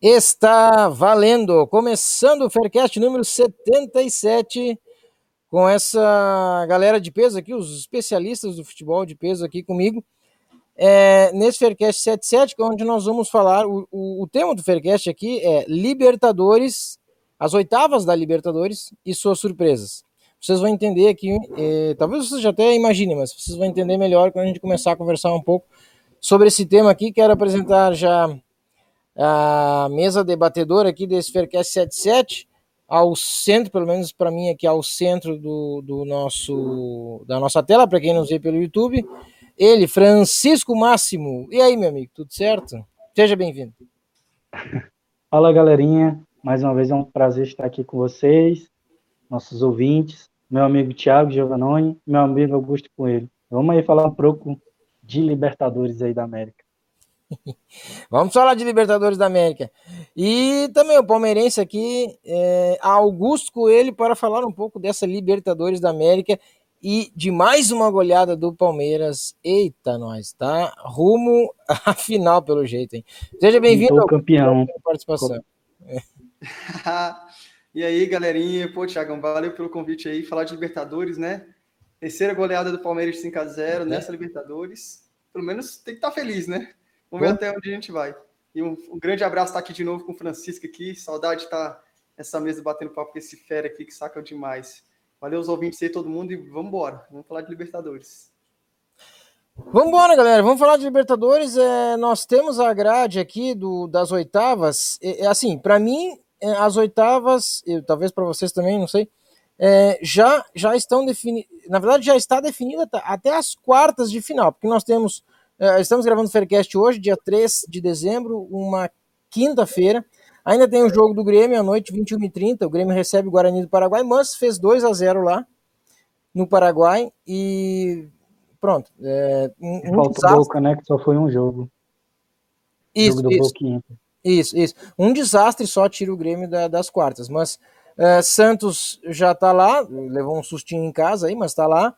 Está valendo! Começando o Faircast número 77, com essa galera de peso aqui, os especialistas do futebol de peso aqui comigo. É, nesse Faircast 77, é onde nós vamos falar, o, o, o, tema do Faircast aqui é Libertadores, as oitavas da Libertadores e suas surpresas. Vocês vão entender aqui, é, talvez vocês já até imaginem, mas vocês vão entender melhor quando a gente começar a conversar um pouco sobre esse tema aqui. Quero apresentar já a mesa debatedora aqui desse Faircast 77, ao centro, pelo menos para mim aqui ao centro do, do nosso da nossa tela, para quem nos vê pelo YouTube, ele, Francisco Máximo. E aí, meu amigo, tudo certo? Seja bem-vindo. Fala, galerinha. Mais uma vez é um prazer estar aqui com vocês, nossos ouvintes, meu amigo Thiago Giovannoni, meu amigo Augusto Coelho. Vamos aí falar um pouco de Libertadores aí da América. Vamos falar de Libertadores da América. E também o palmeirense aqui, é, Augusto Coelho, para falar um pouco dessa Libertadores da América e de mais uma goleada do Palmeiras. Eita, nós, tá? Rumo à final, pelo jeito, hein? Seja bem-vindo ao campeão. Participação. e aí, galerinha? Pô, Thiagão, valeu pelo convite aí. Falar de Libertadores, né? Terceira goleada do Palmeiras de 5x0 é. nessa Libertadores. Pelo menos tem que estar tá feliz, né? Vamos ver até onde a gente vai. E um, um grande abraço estar tá aqui de novo com o Francisco aqui. Saudade de estar tá nessa mesa batendo papo com esse fera aqui que saca demais. Valeu os ouvintes aí, todo mundo, e vamos embora. Vamos falar de Libertadores. Vamos embora, galera. Vamos falar de Libertadores. É, nós temos a grade aqui do, das oitavas. É, é assim, para mim, é, as oitavas, eu, talvez para vocês também, não sei, é, já, já estão definidas. Na verdade, já está definida até as quartas de final, porque nós temos estamos gravando o Faircast hoje, dia 3 de dezembro, uma quinta-feira. Ainda tem o jogo do Grêmio à noite, 21h30. O Grêmio recebe o Guarani do Paraguai, mas fez 2 a 0 lá no Paraguai e pronto. É, um, Falta um Boca, né? Que só foi um jogo. Isso, jogo isso. Isso, isso. Um desastre só tira o Grêmio da, das quartas. Mas uh, Santos já tá lá, levou um sustinho em casa aí, mas tá lá.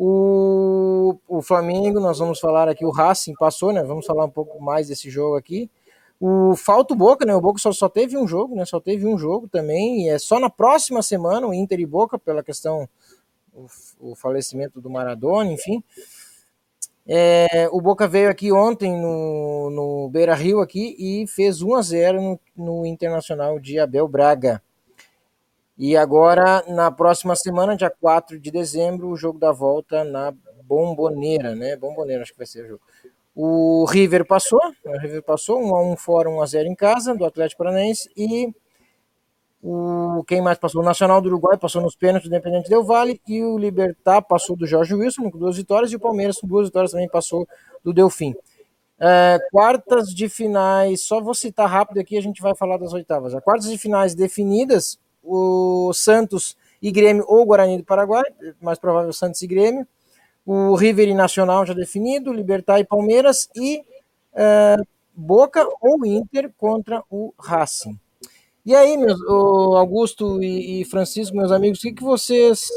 O, o Flamengo, nós vamos falar aqui, o Racing passou, né? Vamos falar um pouco mais desse jogo aqui. O falta o Boca, né? O Boca só, só teve um jogo, né? Só teve um jogo também. E é só na próxima semana o Inter e Boca, pela questão o, o falecimento do Maradona, enfim. É, o Boca veio aqui ontem no, no Beira Rio aqui e fez 1 a 0 no, no Internacional de Abel Braga. E agora, na próxima semana, dia 4 de dezembro, o jogo da volta na Bomboneira, né? Bomboneira, acho que vai ser o jogo. O River passou, o River passou, 1 a 1 fora, 1 a 0 em casa, do Atlético Paranaense, e o quem mais passou? O Nacional do Uruguai passou nos pênaltis do Independente Del Vale, e o Libertar passou do Jorge Wilson com duas vitórias, e o Palmeiras com duas vitórias também passou do Delfim. É, quartas de finais, só vou citar rápido aqui, a gente vai falar das oitavas. As quartas de finais definidas, o Santos e Grêmio ou Guarani do Paraguai, mais provável Santos e Grêmio, o River e Nacional já definido, Libertar e Palmeiras e é, Boca ou Inter contra o Racing. E aí, meus, Augusto e, Francisco, meus amigos, o que, que vocês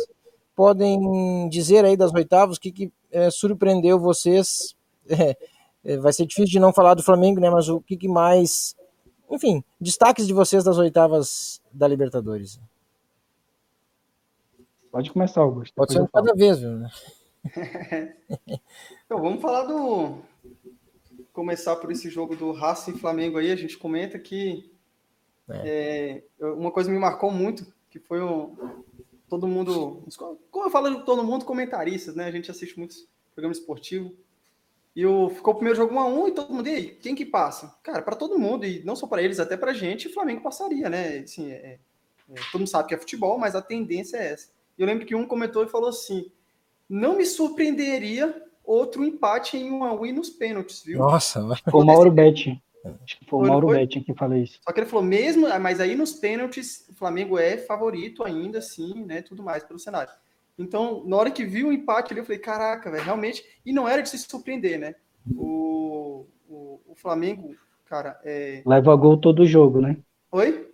podem dizer aí das oitavas? O que, que é, surpreendeu vocês? É, é, vai ser difícil de não falar do Flamengo, né? Mas o que, que mais enfim, destaques de vocês das oitavas da Libertadores. Pode começar, Augusto. Pode ser cada vez, viu? Né? então, vamos falar do. Começar por esse jogo do Racing Flamengo aí. A gente comenta que é. É, uma coisa me marcou muito, que foi um, todo mundo. Como eu falo de todo mundo, comentaristas, né? A gente assiste muitos programas esportivos. E o, ficou o primeiro jogo 1 a 1 e todo mundo, e aí, quem que passa? Cara, para todo mundo, e não só para eles, até para a gente, o Flamengo passaria, né? Assim, é, é, é, todo mundo sabe que é futebol, mas a tendência é essa. E eu lembro que um comentou e falou assim: não me surpreenderia outro empate em uma win nos pênaltis, viu? Nossa, foi o Mauro Betti. Acho que foi o Mauro Betti que falou isso. Só que ele falou, mesmo, mas aí nos pênaltis, o Flamengo é favorito ainda, assim, né? Tudo mais pelo cenário. Então, na hora que viu o empate ali, eu falei, caraca, velho, realmente. E não era de se surpreender, né? O, o, o Flamengo, cara. É... Leva gol todo jogo, né? Oi?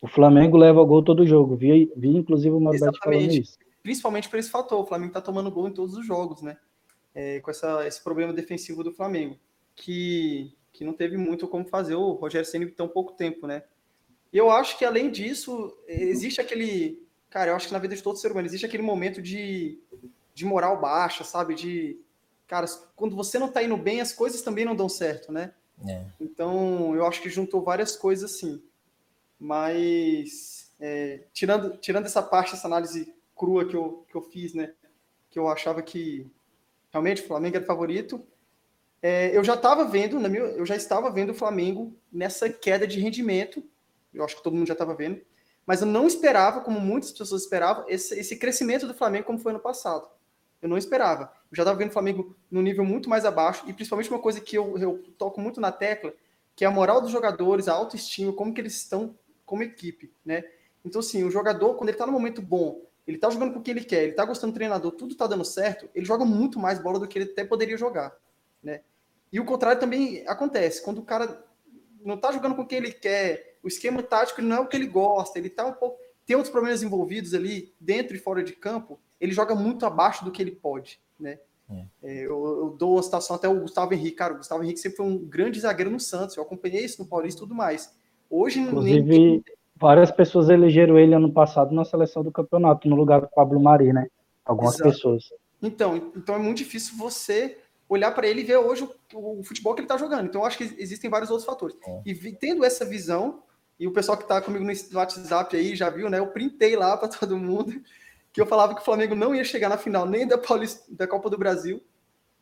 O Flamengo leva gol todo jogo. Vi, vi inclusive o Marbete falando isso. Principalmente por esse fator. O Flamengo tá tomando gol em todos os jogos, né? É, com essa, esse problema defensivo do Flamengo. Que, que não teve muito como fazer o Rogério Senna em tão pouco tempo, né? E eu acho que, além disso, existe aquele. Cara, eu acho que na vida de todo ser humano existe aquele momento de, de moral baixa, sabe? De. Cara, quando você não tá indo bem, as coisas também não dão certo, né? É. Então, eu acho que juntou várias coisas assim. Mas, é, tirando, tirando essa parte, essa análise crua que eu, que eu fiz, né? Que eu achava que realmente o Flamengo era favorito. É, eu já estava vendo, na minha, eu já estava vendo o Flamengo nessa queda de rendimento. Eu acho que todo mundo já estava vendo. Mas eu não esperava, como muitas pessoas esperavam, esse, esse crescimento do Flamengo como foi no passado. Eu não esperava. Eu já estava vendo o Flamengo no nível muito mais abaixo, e principalmente uma coisa que eu, eu toco muito na tecla, que é a moral dos jogadores, a autoestima, como que eles estão como equipe, né? Então, assim, o jogador, quando ele tá no momento bom, ele tá jogando com o que ele quer, ele tá gostando do treinador, tudo tá dando certo, ele joga muito mais bola do que ele até poderia jogar, né? E o contrário também acontece, quando o cara não tá jogando com o que ele quer, o esquema tático não é o que ele gosta, ele tá um pouco. Tem outros problemas envolvidos ali, dentro e fora de campo, ele joga muito abaixo do que ele pode, né? É. é eu, eu, dou uma situação até o Gustavo Henrique, cara, o Gustavo Henrique sempre foi um grande zagueiro no Santos, eu acompanhei isso no Paulista e tudo mais. Hoje, Inclusive, nem... várias pessoas elegeram ele ano passado na seleção do campeonato, no lugar do Pablo Mari, né? Algumas Exato. pessoas. Então, então é muito difícil você olhar para ele e ver hoje o, o, futebol que ele está jogando. Então, eu acho que existem vários outros fatores. É. E tendo essa visão, e o pessoal que está comigo no WhatsApp aí já viu, né? Eu printei lá para todo mundo que eu falava que o Flamengo não ia chegar na final nem da, Paulista, da Copa do Brasil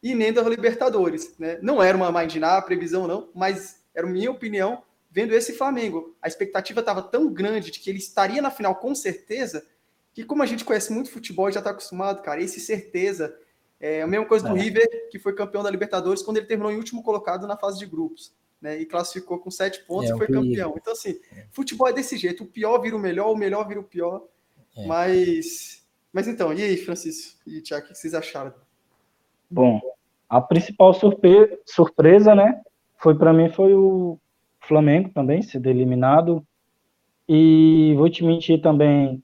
e nem da Libertadores, né? Não era uma imaginar, previsão não, mas era minha opinião vendo esse Flamengo. A expectativa estava tão grande de que ele estaria na final com certeza, que como a gente conhece muito futebol e já está acostumado, cara, esse certeza é a mesma coisa do é. River, que foi campeão da Libertadores quando ele terminou em último colocado na fase de grupos. Né, e classificou com sete pontos é, e foi campeão. Então, assim, é. futebol é desse jeito: o pior vira o melhor, o melhor vira o pior. É. Mas, mas então, e aí, Francisco e Tiago, o que vocês acharam? Bom, a principal surpre surpresa, né, foi para mim foi o, Flamengo também sendo eliminado. E vou te mentir também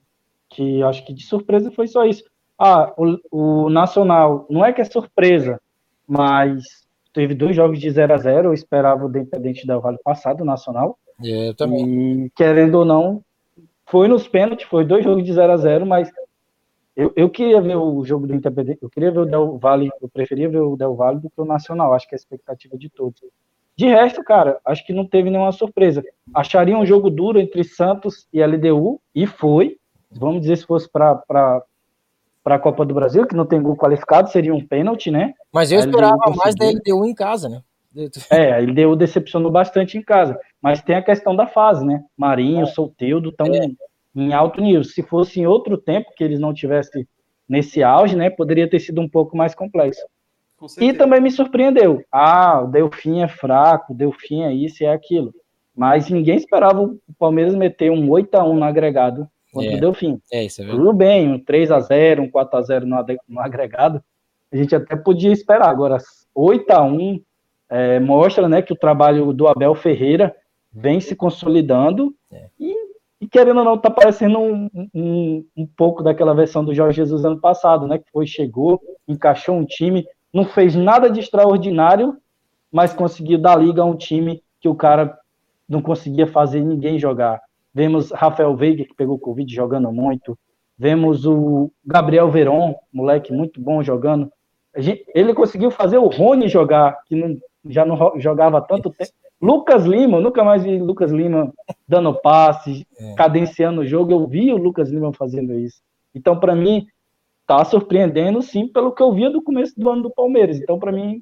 que acho que de surpresa foi só isso. Ah, o, o Nacional, não é que é surpresa, mas teve dois jogos de 0 a 0 eu esperava o Independente Del Vale passar do Nacional. É, eu também. E, querendo ou não, foi nos pênaltis, foi dois jogos de 0 a 0 mas eu, eu queria ver o jogo do Independente, eu queria ver o Del Valle, eu preferia ver o Del Valle do que o Nacional, acho que é a expectativa de todos. De resto, cara, acho que não teve nenhuma surpresa. Acharia um jogo duro entre Santos e LDU, e foi. Vamos dizer, se fosse para para a Copa do Brasil, que não tem gol qualificado, seria um pênalti, né? Mas eu esperava mais da LDU em casa, né? É, a LDU decepcionou bastante em casa. Mas tem a questão da fase, né? Marinho, é. Solteudo estão é. em alto nível. Se fosse em outro tempo que eles não tivessem nesse auge, né? Poderia ter sido um pouco mais complexo. E também me surpreendeu. Ah, o Delfim é fraco, o Delfim é isso e é aquilo. Mas ninguém esperava o Palmeiras meter um 8 a 1 no agregado contra é, o Delfim. É isso, é Tudo bem, um 3 a 0 um 4 a 0 no, no agregado, a gente até podia esperar. Agora, 8 a 1 é, mostra né, que o trabalho do Abel Ferreira vem se consolidando é. e, e, querendo ou não, está parecendo um, um, um, pouco daquela versão do Jorge Jesus ano passado, né? Que foi, chegou, encaixou um time, não fez nada de extraordinário, mas conseguiu dar liga a um time que o cara não conseguia fazer ninguém jogar. Vemos Rafael Veiga, que pegou Covid jogando muito. Vemos o Gabriel Veron, moleque muito bom jogando. Ele conseguiu fazer o Rony jogar, que não, já não jogava tanto tempo. Lucas Lima, nunca mais vi Lucas Lima dando passe, é. cadenciando o jogo. Eu vi o Lucas Lima fazendo isso. Então, para mim, tá surpreendendo, sim, pelo que eu via do começo do ano do Palmeiras. Então, para mim,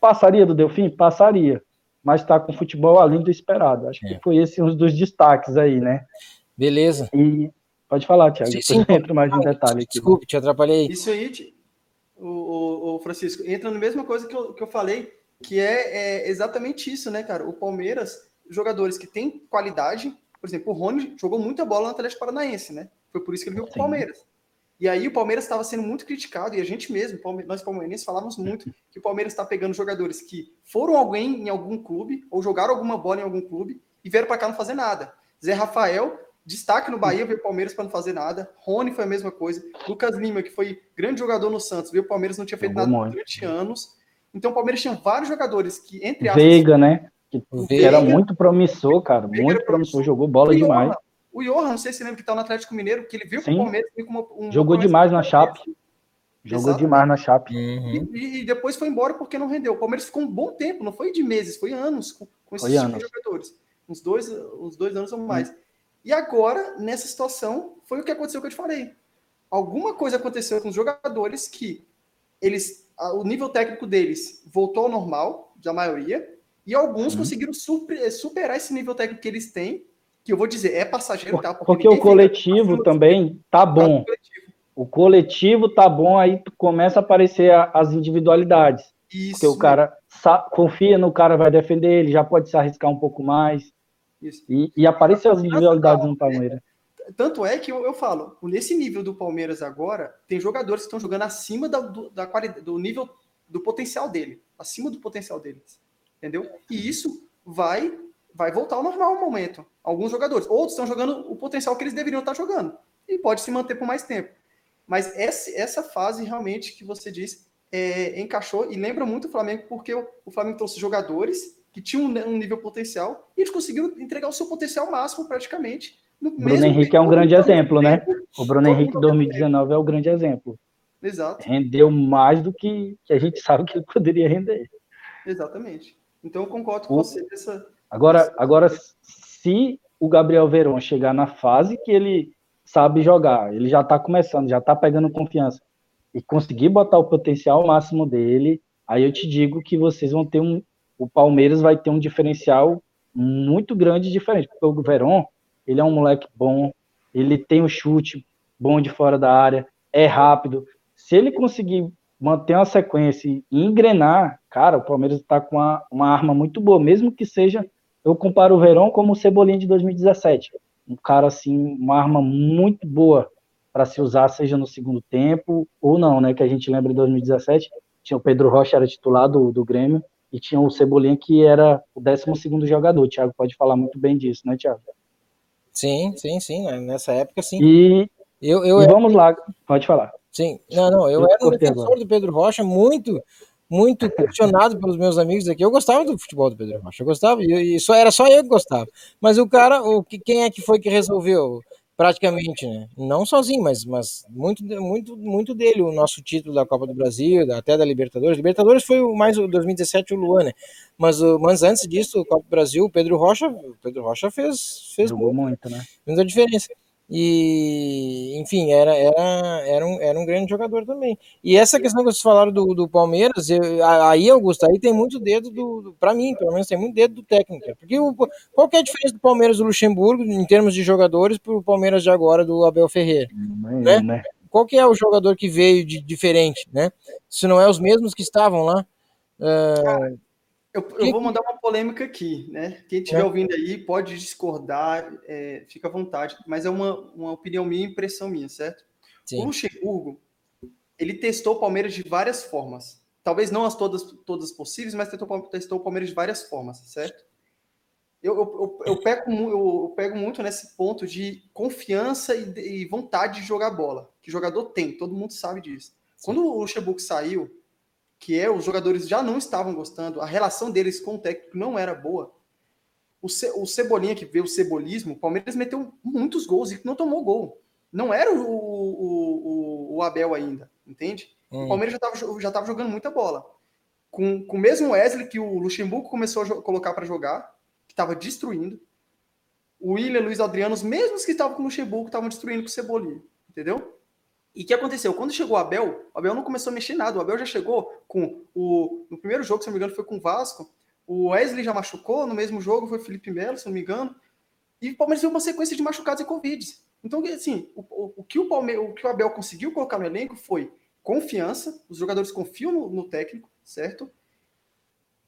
passaria do Delfim? Passaria. Mas tá com futebol além do esperado. Acho é. que foi esse um dos destaques aí, né? Beleza. E pode falar, Thiago. Sim, sim. Entro mais em detalhe aqui. Desculpe, te atrapalhei. Isso aí, o, o, o, Francisco, entra na mesma coisa que eu, que eu falei, que é, é exatamente isso, né, cara? O Palmeiras, jogadores que têm qualidade, por exemplo, o Rony jogou muita bola no Atlético Paranaense, né? Foi por isso que ele veio para o Palmeiras. E aí o Palmeiras estava sendo muito criticado, e a gente mesmo, nós palmeirenses, falávamos muito que o Palmeiras está pegando jogadores que foram alguém em algum clube, ou jogaram alguma bola em algum clube, e vieram para cá não fazer nada. Zé Rafael, destaque no Bahia, veio o Palmeiras para não fazer nada. Rony foi a mesma coisa. Lucas Lima, que foi grande jogador no Santos, veio o Palmeiras, não tinha feito nada durante anos. Então o Palmeiras tinha vários jogadores que, entre aspas. Veiga, né? Que Veiga, era muito promissor, cara. Muito promissor, jogou bola demais. O Johan, não sei se lembra que tá no Atlético Mineiro, que ele viu com o Palmeiras como um. Jogou demais na Chape. Jogou Exatamente. demais na Chape. Uhum. E, e, depois foi embora porque não rendeu. O Palmeiras ficou um bom tempo, não foi de meses, foi anos com, com esses tipo de jogadores. Uns dois, uns dois anos ou mais. Uhum. E agora, nessa situação, foi o que aconteceu que eu te falei. Alguma coisa aconteceu com os jogadores que eles, o nível técnico deles voltou ao normal, da maioria, e alguns uhum. conseguiram super, superar esse nível técnico que eles têm que eu vou dizer, é passageiro, tá? Porque, porque o coletivo também tá bom. O coletivo tá bom, aí começa a aparecer as individualidades. Isso. Porque o cara confia no cara, vai defender ele, já pode se arriscar um pouco mais. Isso. E, e aparecem as individualidades no Palmeiras. Tanto é que eu, eu, falo, nesse nível do Palmeiras agora, tem jogadores que estão jogando acima da, do, da qualidade, do nível do potencial dele, acima do potencial deles. Entendeu? E isso vai vai voltar ao normal um momento. Alguns jogadores. Outros estão jogando o potencial que eles deveriam estar jogando. E pode se manter por mais tempo. Mas essa, essa fase realmente que você disse é, encaixou e lembra muito o Flamengo, porque o, o Flamengo trouxe jogadores que tinham um, um, nível potencial e eles conseguiram entregar o seu potencial máximo praticamente. No Bruno Henrique é um grande exemplo, né? O Bruno Henrique 2019 é o grande exemplo. Exato. Rendeu mais do que, que a gente sabe que ele poderia render. Exatamente. Então eu concordo com o... você nessa, Agora, agora, se o Gabriel Verón chegar na fase que ele sabe jogar, ele já está começando, já está pegando confiança e conseguir botar o potencial máximo dele, aí eu te digo que vocês vão ter um, o Palmeiras vai ter um diferencial muito grande diferente, porque o Verón, ele é um moleque bom, ele tem o um chute bom de fora da área, é rápido. Se ele conseguir manter uma sequência e engrenar, cara, o Palmeiras está com uma, uma arma muito boa, mesmo que seja eu comparo o Verón como o Cebolinha de 2017. Um cara, assim, uma arma muito boa para se usar, seja no segundo tempo ou não, né? Que a gente lembra de 2017, tinha o Pedro Rocha, era titular do, do Grêmio, e tinha o Cebolinha, que era o 12 jogador. O Thiago pode falar muito bem disso, né, Thiago? Sim, sim, sim. Né? Nessa época, sim. E, eu, eu e vamos lá, pode falar. Sim, não, não, eu, eu era um defensor agora. do Pedro Rocha muito muito questionado pelos meus amigos aqui. Eu gostava do futebol do Pedro Rocha, eu gostava, e, só era só eu que gostava. Mas o cara, o que quem é que foi que resolveu? Praticamente, né? Não sozinho, mas, mas muito, muito, muito dele, o nosso título da Copa do Brasil, até da Libertadores. Libertadores foi o mais o 2017 o Luan, né? Mas, mas antes disso, o Copa do Brasil, o Pedro Rocha, o Pedro Rocha fez, fez Jogou muito, né? Fez a diferença. E, enfim, era, era, era, um, era um grande jogador também. E essa questão que vocês falaram do, do Palmeiras, eu, aí, Augusto, aí tem muito dedo do, do para mim, pelo menos tem muito dedo do técnico. Porque o, qual que é a diferença do Palmeiras do Luxemburgo em termos de jogadores para o Palmeiras de agora do Abel Ferreira? né? né? Qual que é o jogador que veio de diferente, né? Se não é os mesmos que estavam lá. Uh, eu, eu, vou mandar uma polêmica aqui, né? Quem estiver é. ouvindo aí pode discordar, é, fica à vontade, mas é uma, uma opinião minha, impressão minha, certo? Sim. O Luxemburgo, ele testou o Palmeiras de várias formas. Talvez não as todas, todas possíveis, mas testou, testou o Palmeiras de várias formas, certo? Eu, eu, eu, pego, eu, pego muito nesse ponto de confiança e, e, vontade de jogar bola, que jogador tem, todo mundo sabe disso. Sim. Quando o Luxemburgo saiu, que é os jogadores já não estavam gostando, a relação deles com o técnico não era boa. O, Ce, o Cebolinha que vê o cebolismo, o Palmeiras meteu muitos gols e não tomou gol. Não era o, o, o, o Abel ainda, entende? Hum. O Palmeiras já estava já tava jogando muita bola. Com, com o mesmo Wesley que o Luxemburgo começou a colocar para jogar, que estava destruindo. O William, Luiz Adriano, os mesmos que estavam com o Luxemburgo, estavam destruindo com o Cebolinha, entendeu? E o que aconteceu? Quando chegou o Abel, o Abel não começou a mexer nada. O Abel já chegou com o. No primeiro jogo, se não me engano, foi com o Vasco. O Wesley já machucou, no mesmo jogo foi o Felipe Melo, se não me engano. E o Palmeiras teve uma sequência de machucados e Covid. Então, assim, o, o, o que o Palmeiras, o que o Abel conseguiu colocar no elenco foi confiança, os jogadores confiam no, no técnico, certo?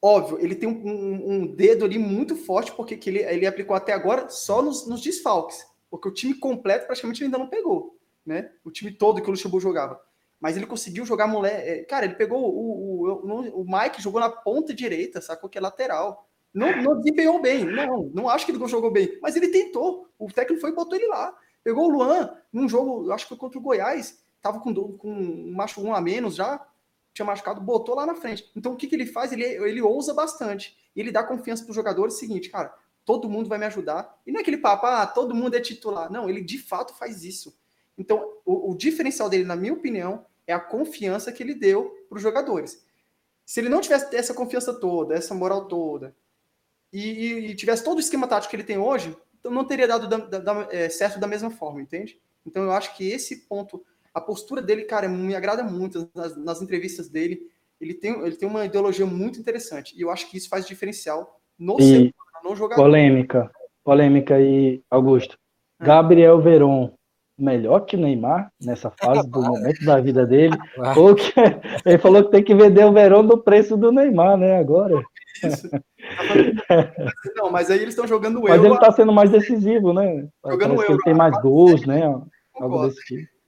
Óbvio, ele tem um, um, um, dedo ali muito forte, porque que ele, ele aplicou até agora só nos, nos desfalques, porque o time completo praticamente ainda não pegou, né? O time todo que o Luxemburgo jogava. Mas ele conseguiu jogar moleque. É, cara, ele pegou o, o, o, Mike, jogou na ponta direita, sacou que é lateral. Não, não desempenhou bem, não, não acho que ele jogou bem, mas ele tentou. O técnico foi e botou ele lá. Pegou o Luan num jogo, acho que foi contra o Goiás, tava com, com um macho um a menos já, tinha machucado, botou lá na frente. Então o que, que ele faz? Ele, ele ousa bastante. E ele dá confiança para os jogadores seguinte, cara, todo mundo vai me ajudar. E não é aquele papo, ah, todo mundo é titular. Não, ele de fato faz isso. Então, o, o diferencial dele, na minha opinião, é a confiança que ele deu para os jogadores. Se ele não tivesse essa confiança toda, essa moral toda, e, e, e, tivesse todo o esquema tático que ele tem hoje, então não teria dado da, da, é, certo da mesma forma, entende? Então eu acho que esse ponto, a postura dele, cara, me agrada muito nas, nas entrevistas dele. Ele tem, ele tem uma ideologia muito interessante. E eu acho que isso faz diferencial no, e no jogador. Polêmica. Polêmica aí, Augusto. É. Gabriel Veron, melhor que Neymar nessa fase do momento da vida dele. Ou que, ele falou que tem que vender o Verón do preço do Neymar, né? Agora. Isso. Não, mas aí eles estão jogando o Mas ele está sendo mais decisivo, né? Jogando o Euro. Ele tem mais gols, né? Algo desse tipo.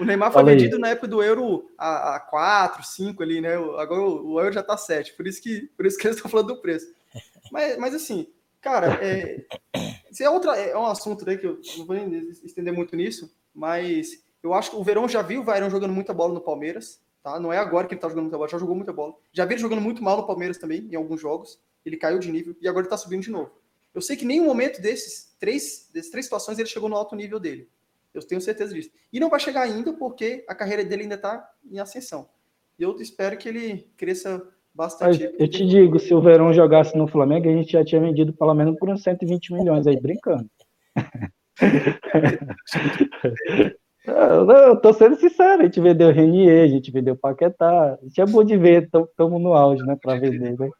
O Neymar foi vendido na época do Euro a, a 4, 5 ali, né? Agora o, Euro já tá 7, por isso que, por isso que eles estão falando do preço. Mas, mas assim, cara, é, isso é, outra, é um assunto né, que eu não vou estender muito nisso, mas eu acho que o Verão já viu o Vairão jogando muita bola no Palmeiras, tá? Não é agora que ele tá jogando muita bola, já jogou muita bola. Já vi ele jogando muito mal no Palmeiras também, em alguns jogos. Ele caiu de nível e agora ele tá subindo de novo. Eu sei que nenhum momento desses três, dessas três situações ele chegou no alto nível dele. Eu tenho certeza disso. E não vai chegar ainda porque a carreira dele ainda está em ascensão. E eu espero que ele cresça bastante. Mas eu te digo, se o Verão jogasse no Flamengo, a gente já tinha vendido pelo menos por uns 120 milhões aí, brincando. Não, eu tô sendo sincero, a gente vendeu Renier, a gente vendeu Paquetá. A gente é bom de ver, estamos no auge, né, para vender, né?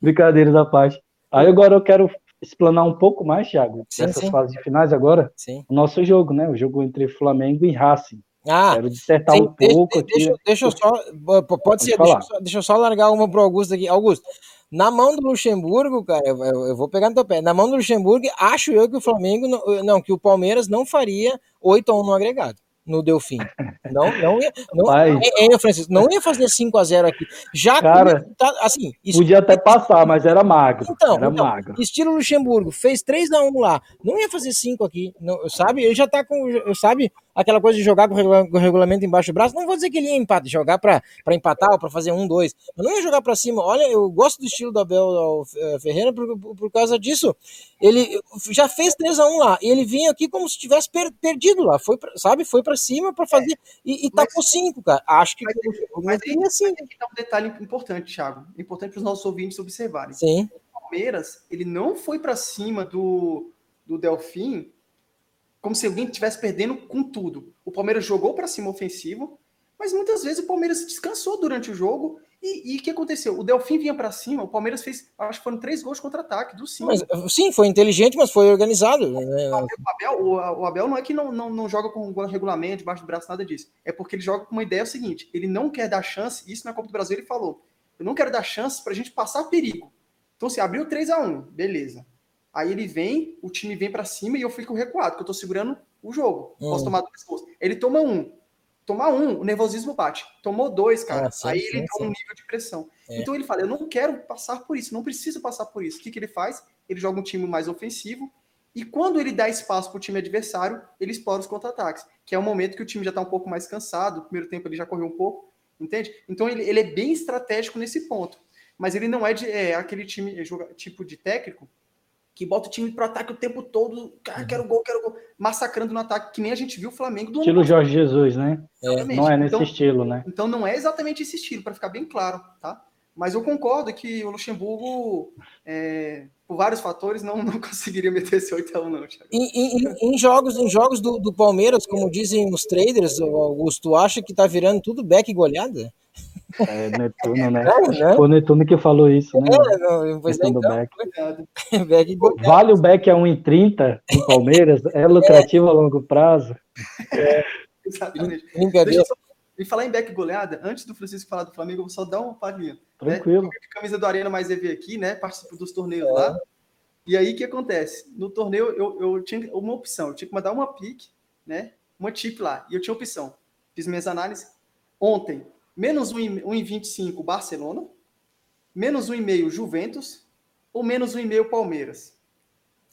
Brincadeiras à parte. Aí agora eu quero explanar um pouco mais, Thiago, sim, dessas sim. fases finais agora, sim. o nosso jogo, né? O jogo entre Flamengo e Racing. Ah, Quero dissertar sim, um pouco deixa, aqui. Deixa, eu só, pode, pode ser, deixa eu, só, deixa eu, só, largar uma pro Augusto aqui. Augusto, na mão do Luxemburgo, cara, eu, eu, vou pegar no teu pé. Na mão do Luxemburgo, acho eu que o Flamengo, não, não que o Palmeiras não faria 8 a 1 no agregado no Delfim. Não, não ia, não, é, é, Francisco, não ia fazer 5 a 0 aqui. Já Cara, tá, assim, podia até passar, mas era magro. Então, era então, magro. estilo Luxemburgo, fez 3 a 1 lá. Não ia fazer 5 aqui, não, sabe? Ele já tá com, sabe, aquela coisa de jogar com o regulamento embaixo do braço. Não vou dizer que ele ia empatar, jogar para empatar ou para fazer um, dois. Mas não ia jogar para cima. Olha, eu gosto do estilo do Abel eh, Ferreira por, por causa disso. Ele já fez 3 a 1 lá e ele vinha aqui como se tivesse per, perdido lá. Foi, pra, sabe, foi para cima para fazer é, e, e tapou 5, cara. Acho que mas, mas aí, assim. Tem que dar um detalhe importante, Thiago. Importante para os nossos ouvintes observarem. Sim. O Palmeiras, ele não foi para cima do do Delfim como se alguém estivesse perdendo com tudo. O Palmeiras jogou para cima ofensivo, mas muitas vezes o Palmeiras descansou durante o jogo. E o que aconteceu? O Delfim vinha para cima, o Palmeiras fez, acho que foram três gols contra-ataque do sim. sim, foi inteligente, mas foi organizado. Né? O, Abel, o, o, Abel, não é que não, não, não joga com um regulamento, debaixo do braço, nada disso. É porque ele joga com uma ideia seguinte: ele não quer dar chance, isso na Copa do Brasil ele falou. Eu não quero dar chance para a gente passar perigo. Então, se abriu 3 a 1 beleza. Aí ele vem, o time vem para cima e eu fico recuado, porque eu tô segurando o jogo. Hum. Posso tomar dois gols. Ele toma um. Tomar um, o nervosismo bate. Tomou dois, cara. Sim, aí ele entrou num nível de pressão. É. Então ele fala: Eu não quero passar por isso, não preciso passar por isso. O que, que ele faz? Ele joga um time mais ofensivo. E quando ele dá espaço para o time adversário, ele explora os contra-ataques, que é o momento que o time já está um pouco mais cansado. O primeiro tempo ele já correu um pouco, entende? Então ele, ele é bem estratégico nesse ponto. Mas ele não é, de, é aquele time, tipo de técnico que bota o time pro ataque o tempo todo, cara, quero gol, quero gol, massacrando no ataque, que nem a gente viu o Flamengo do Estilo Jorge Jesus, né? É, não é nesse então, estilo, né? Então não é exatamente esse estilo, para ficar bem claro, tá? Mas eu concordo que o Luxemburgo, é, por vários fatores, não, não conseguiria meter esse 8 a 1 não, Thiago. Em, em, em, jogos, em jogos do, do Palmeiras, como dizem os traders, o Augusto, acha que tá virando tudo back goleada? É, Netuno, né? É, né? O Netuno que falou isso, né? É, não, pois é, então, back. back vale o back a 1,30 no Palmeiras? É lucrativo é. a longo prazo? É, exatamente. E falar em back goleada, antes do Francisco falar do Flamengo, eu vou só dar uma palhinha. Né? Tranquilo. Né? Camisa do Arena mais EV aqui, né? Participo dos torneios é. lá. E aí o que acontece? No torneio eu, eu tinha uma opção, eu tinha que mandar uma pique, né? Uma tip lá. E eu tinha opção. Fiz minhas análises. Ontem, menos 1,25 Barcelona, menos 1,5 Juventus ou menos 1,5 Palmeiras.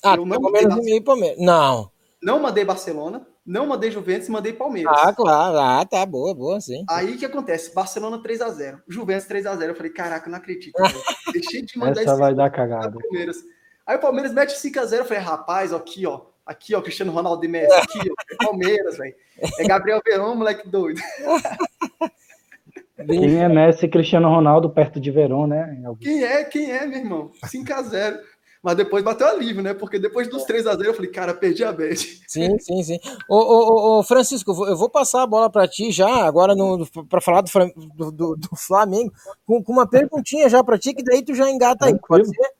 Ah, eu não menos 1,5 Palmeiras. Não. Não mandei Barcelona, não mandei Juventus, mandei Palmeiras. Ah, claro. Ah, tá boa, boa, sim. Aí o que acontece? Barcelona 3x0, Juventus 3x0. Eu falei, caraca, não acredito. Deixei de mandar Essa vai dar cagada. Palmeiras. Aí o Palmeiras mete 5x0. Eu falei, rapaz, aqui, ó. Aqui, ó, Cristiano Ronaldo e Messi. Aqui, ó. É Palmeiras, velho. É Gabriel Verão, moleque doido. Quem é Messi e Cristiano Ronaldo perto de Verão, né? Quem é? Quem é, meu irmão? 5x0. Mas depois bateu alívio, né? Porque depois dos 3 a 0 eu falei, cara, perdi a bet. Sim, sim, sim. Ô, ô, ô Francisco, eu vou passar a bola para ti já, agora para falar do, do, do Flamengo, com, com, uma perguntinha já para ti, que daí tu já engata aí, pode ser?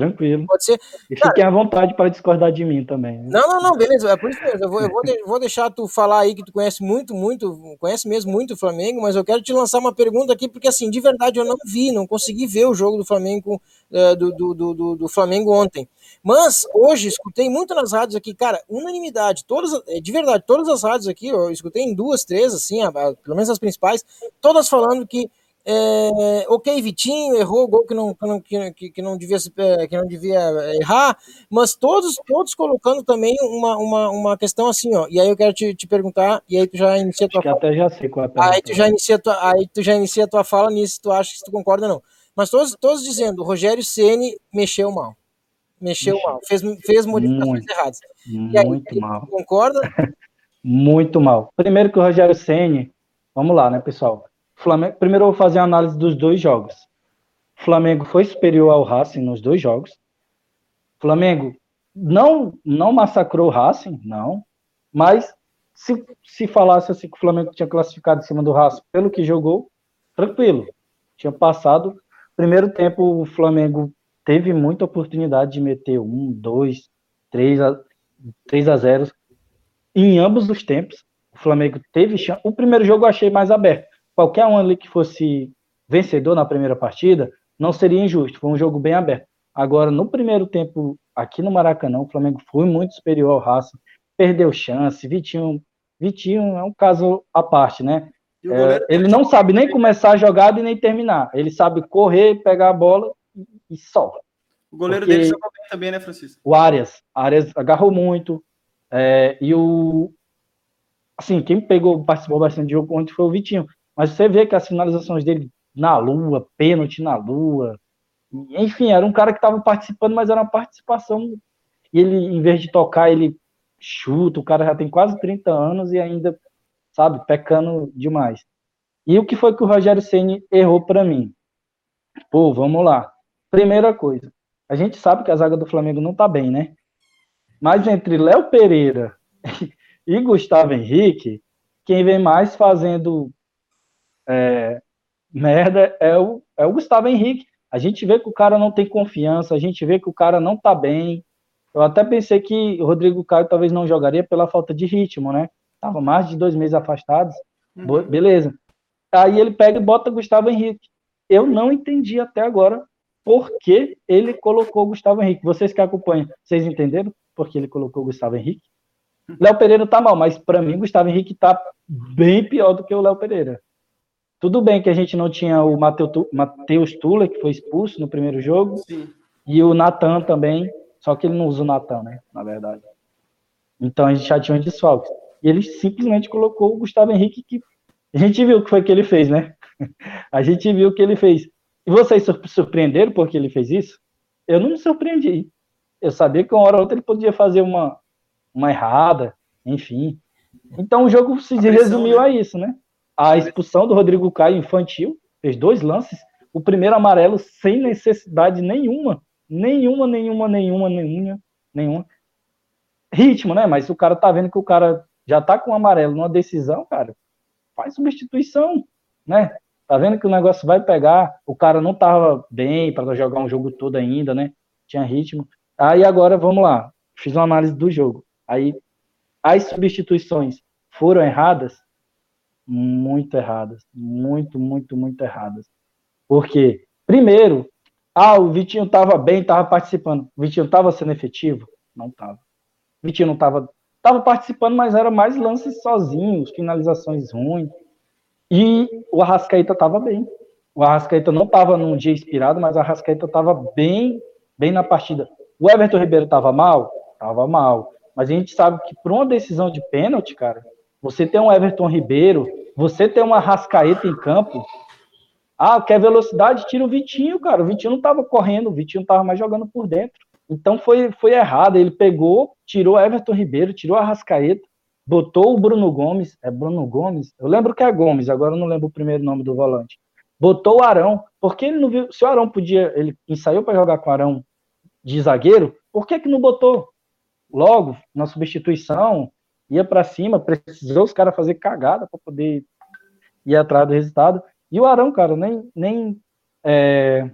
Tranquilo. Pode ser. E fiquem à vontade para discordar de mim também. Né? Não, não, não, beleza. É por isso mesmo. Eu vou, eu vou, de, vou, deixar tu falar aí que tu conhece muito, muito, conhece mesmo muito o Flamengo, mas eu quero te lançar uma pergunta aqui, porque assim, de verdade eu não vi, não consegui ver o jogo do Flamengo, uh, do, do, do, do, Flamengo ontem. Mas hoje escutei muito nas rádios aqui, cara, unanimidade, todas, é, de verdade, todas as rádios aqui, eu escutei em duas, três, assim, pelo menos as principais, todas falando que é, ok, Vitinho errou gol que não, que, não, que, que não, devia, é, que não devia errar, mas todos todos colocando também uma, uma, uma questão assim, ó. E aí eu quero te, te perguntar, e aí tu já inicia tua fala. já sei qual é a aí tu já inicia tua, aí tu já inicia tua fala nisso, tu acha que tu concorda ou não. Mas todos, todos dizendo, Rogério Ceni mexeu mal. Mexeu, mexeu. mal, fez, fez modificações muito, erradas. E aí, muito mal. Concorda? muito mal. Primeiro que o Rogério Ceni, vamos lá, né, pessoal? Flamengo, primeiro eu vou fazer a análise dos dois jogos. O Flamengo foi superior ao Racing nos dois jogos. O Flamengo não não massacrou o Racing, não. Mas se, se falasse assim que o Flamengo tinha classificado em cima do Racing pelo que jogou, tranquilo. Tinha passado. Primeiro tempo o Flamengo teve muita oportunidade de meter um, dois, três a, três a zero em ambos os tempos. O Flamengo teve chance. O primeiro jogo eu achei mais aberto qualquer um ali que fosse vencedor na primeira partida, não seria injusto. Foi um jogo bem aberto. Agora, no primeiro tempo, aqui no Maracanã, o Flamengo foi muito superior ao Racing, perdeu chance. Vitinho, Vitinho é um caso à parte, né? É, ele não sabe nem começar a jogada e nem terminar. Ele sabe correr, pegar a bola e, solta. O goleiro Porque dele jogou bem também, né, Francisco? O Arias. Arias agarrou muito. É, e o. Assim, quem pegou, participou bastante do jogo ontem foi o Vitinho. Mas você vê que as finalizações dele na lua, pênalti na lua, enfim, era um cara que estava participando, mas era uma participação. E ele, em vez de tocar, ele chuta. O cara já tem quase 30 anos e ainda, sabe, pecando demais. E o que foi que o Rogério Ceni errou para mim? Pô, vamos lá. Primeira coisa, a gente sabe que a zaga do Flamengo não tá bem, né? Mas entre Léo Pereira e Gustavo Henrique, quem vem mais fazendo é, merda é o, é o Gustavo Henrique. A gente vê que o cara não tem confiança, a gente vê que o cara não tá bem. Eu até pensei que o Rodrigo Caio talvez não jogaria pela falta de ritmo, né? Tava mais de dois meses afastados. Uhum. Beleza. Aí ele pega e bota Gustavo Henrique. Eu não entendi até agora por que ele colocou Gustavo Henrique. Vocês que acompanham, vocês entenderam por que ele colocou Gustavo Henrique? Uhum. Léo Pereira tá mal, mas para mim Gustavo Henrique tá bem pior do que o Léo Pereira. Tudo bem que a gente não tinha o Matheus Tula, que foi expulso no primeiro jogo, Sim. e o Natan também, só que ele não usa o Natan, né? Na verdade. Então a gente já tinha um desfalque. E ele simplesmente colocou o Gustavo Henrique, que a gente viu o que foi que ele fez, né? a gente viu o que ele fez. E vocês surpreenderam porque ele fez isso? Eu não me surpreendi. Eu sabia que uma hora ou outra ele podia fazer uma, uma errada, enfim. Então o jogo se resumiu né? a isso, né? A expulsão do Rodrigo Caio infantil, fez dois lances, o primeiro amarelo sem necessidade nenhuma, nenhuma, nenhuma, nenhuma, nenhuma, nenhuma. Ritmo, né? Mas o cara tá vendo que o cara já tá com o amarelo numa decisão, cara, faz substituição, né? Tá vendo que o negócio vai pegar, o cara não tava bem para jogar um jogo todo ainda, né? Tinha ritmo. Aí agora vamos lá, fiz uma análise do jogo. Aí as substituições foram erradas, muito erradas. Muito, muito, muito erradas. Por quê? Primeiro, ah, o Vitinho estava bem, estava participando. O Vitinho estava sendo efetivo? Não estava. O Vitinho não estava. Estava participando, mas era mais lances sozinhos, finalizações ruins. E o Arrascaeta estava bem. O Arrascaeta não estava num dia inspirado, mas o Arrascaeta estava bem, bem na partida. O Everton Ribeiro estava mal? Estava mal. Mas a gente sabe que por uma decisão de pênalti, cara, você tem um Everton Ribeiro, você tem uma Arrascaeta em campo. Ah, quer velocidade? Tira o Vitinho, cara. O Vitinho não estava correndo, o Vitinho estava mais jogando por dentro. Então foi, foi errado. Ele pegou, tirou Everton Ribeiro, tirou a Rascaeta, botou o Bruno Gomes. É Bruno Gomes? Eu lembro que é Gomes, agora eu não lembro o primeiro nome do volante. Botou o Arão, porque ele não viu. Se o Arão podia, ele ensaiou para jogar com o Arão de zagueiro, por que, que não botou? Logo, na substituição, ia para cima, precisou os caras fazer cagada para poder ir atrás do resultado. E o Arão, cara, nem, nem é,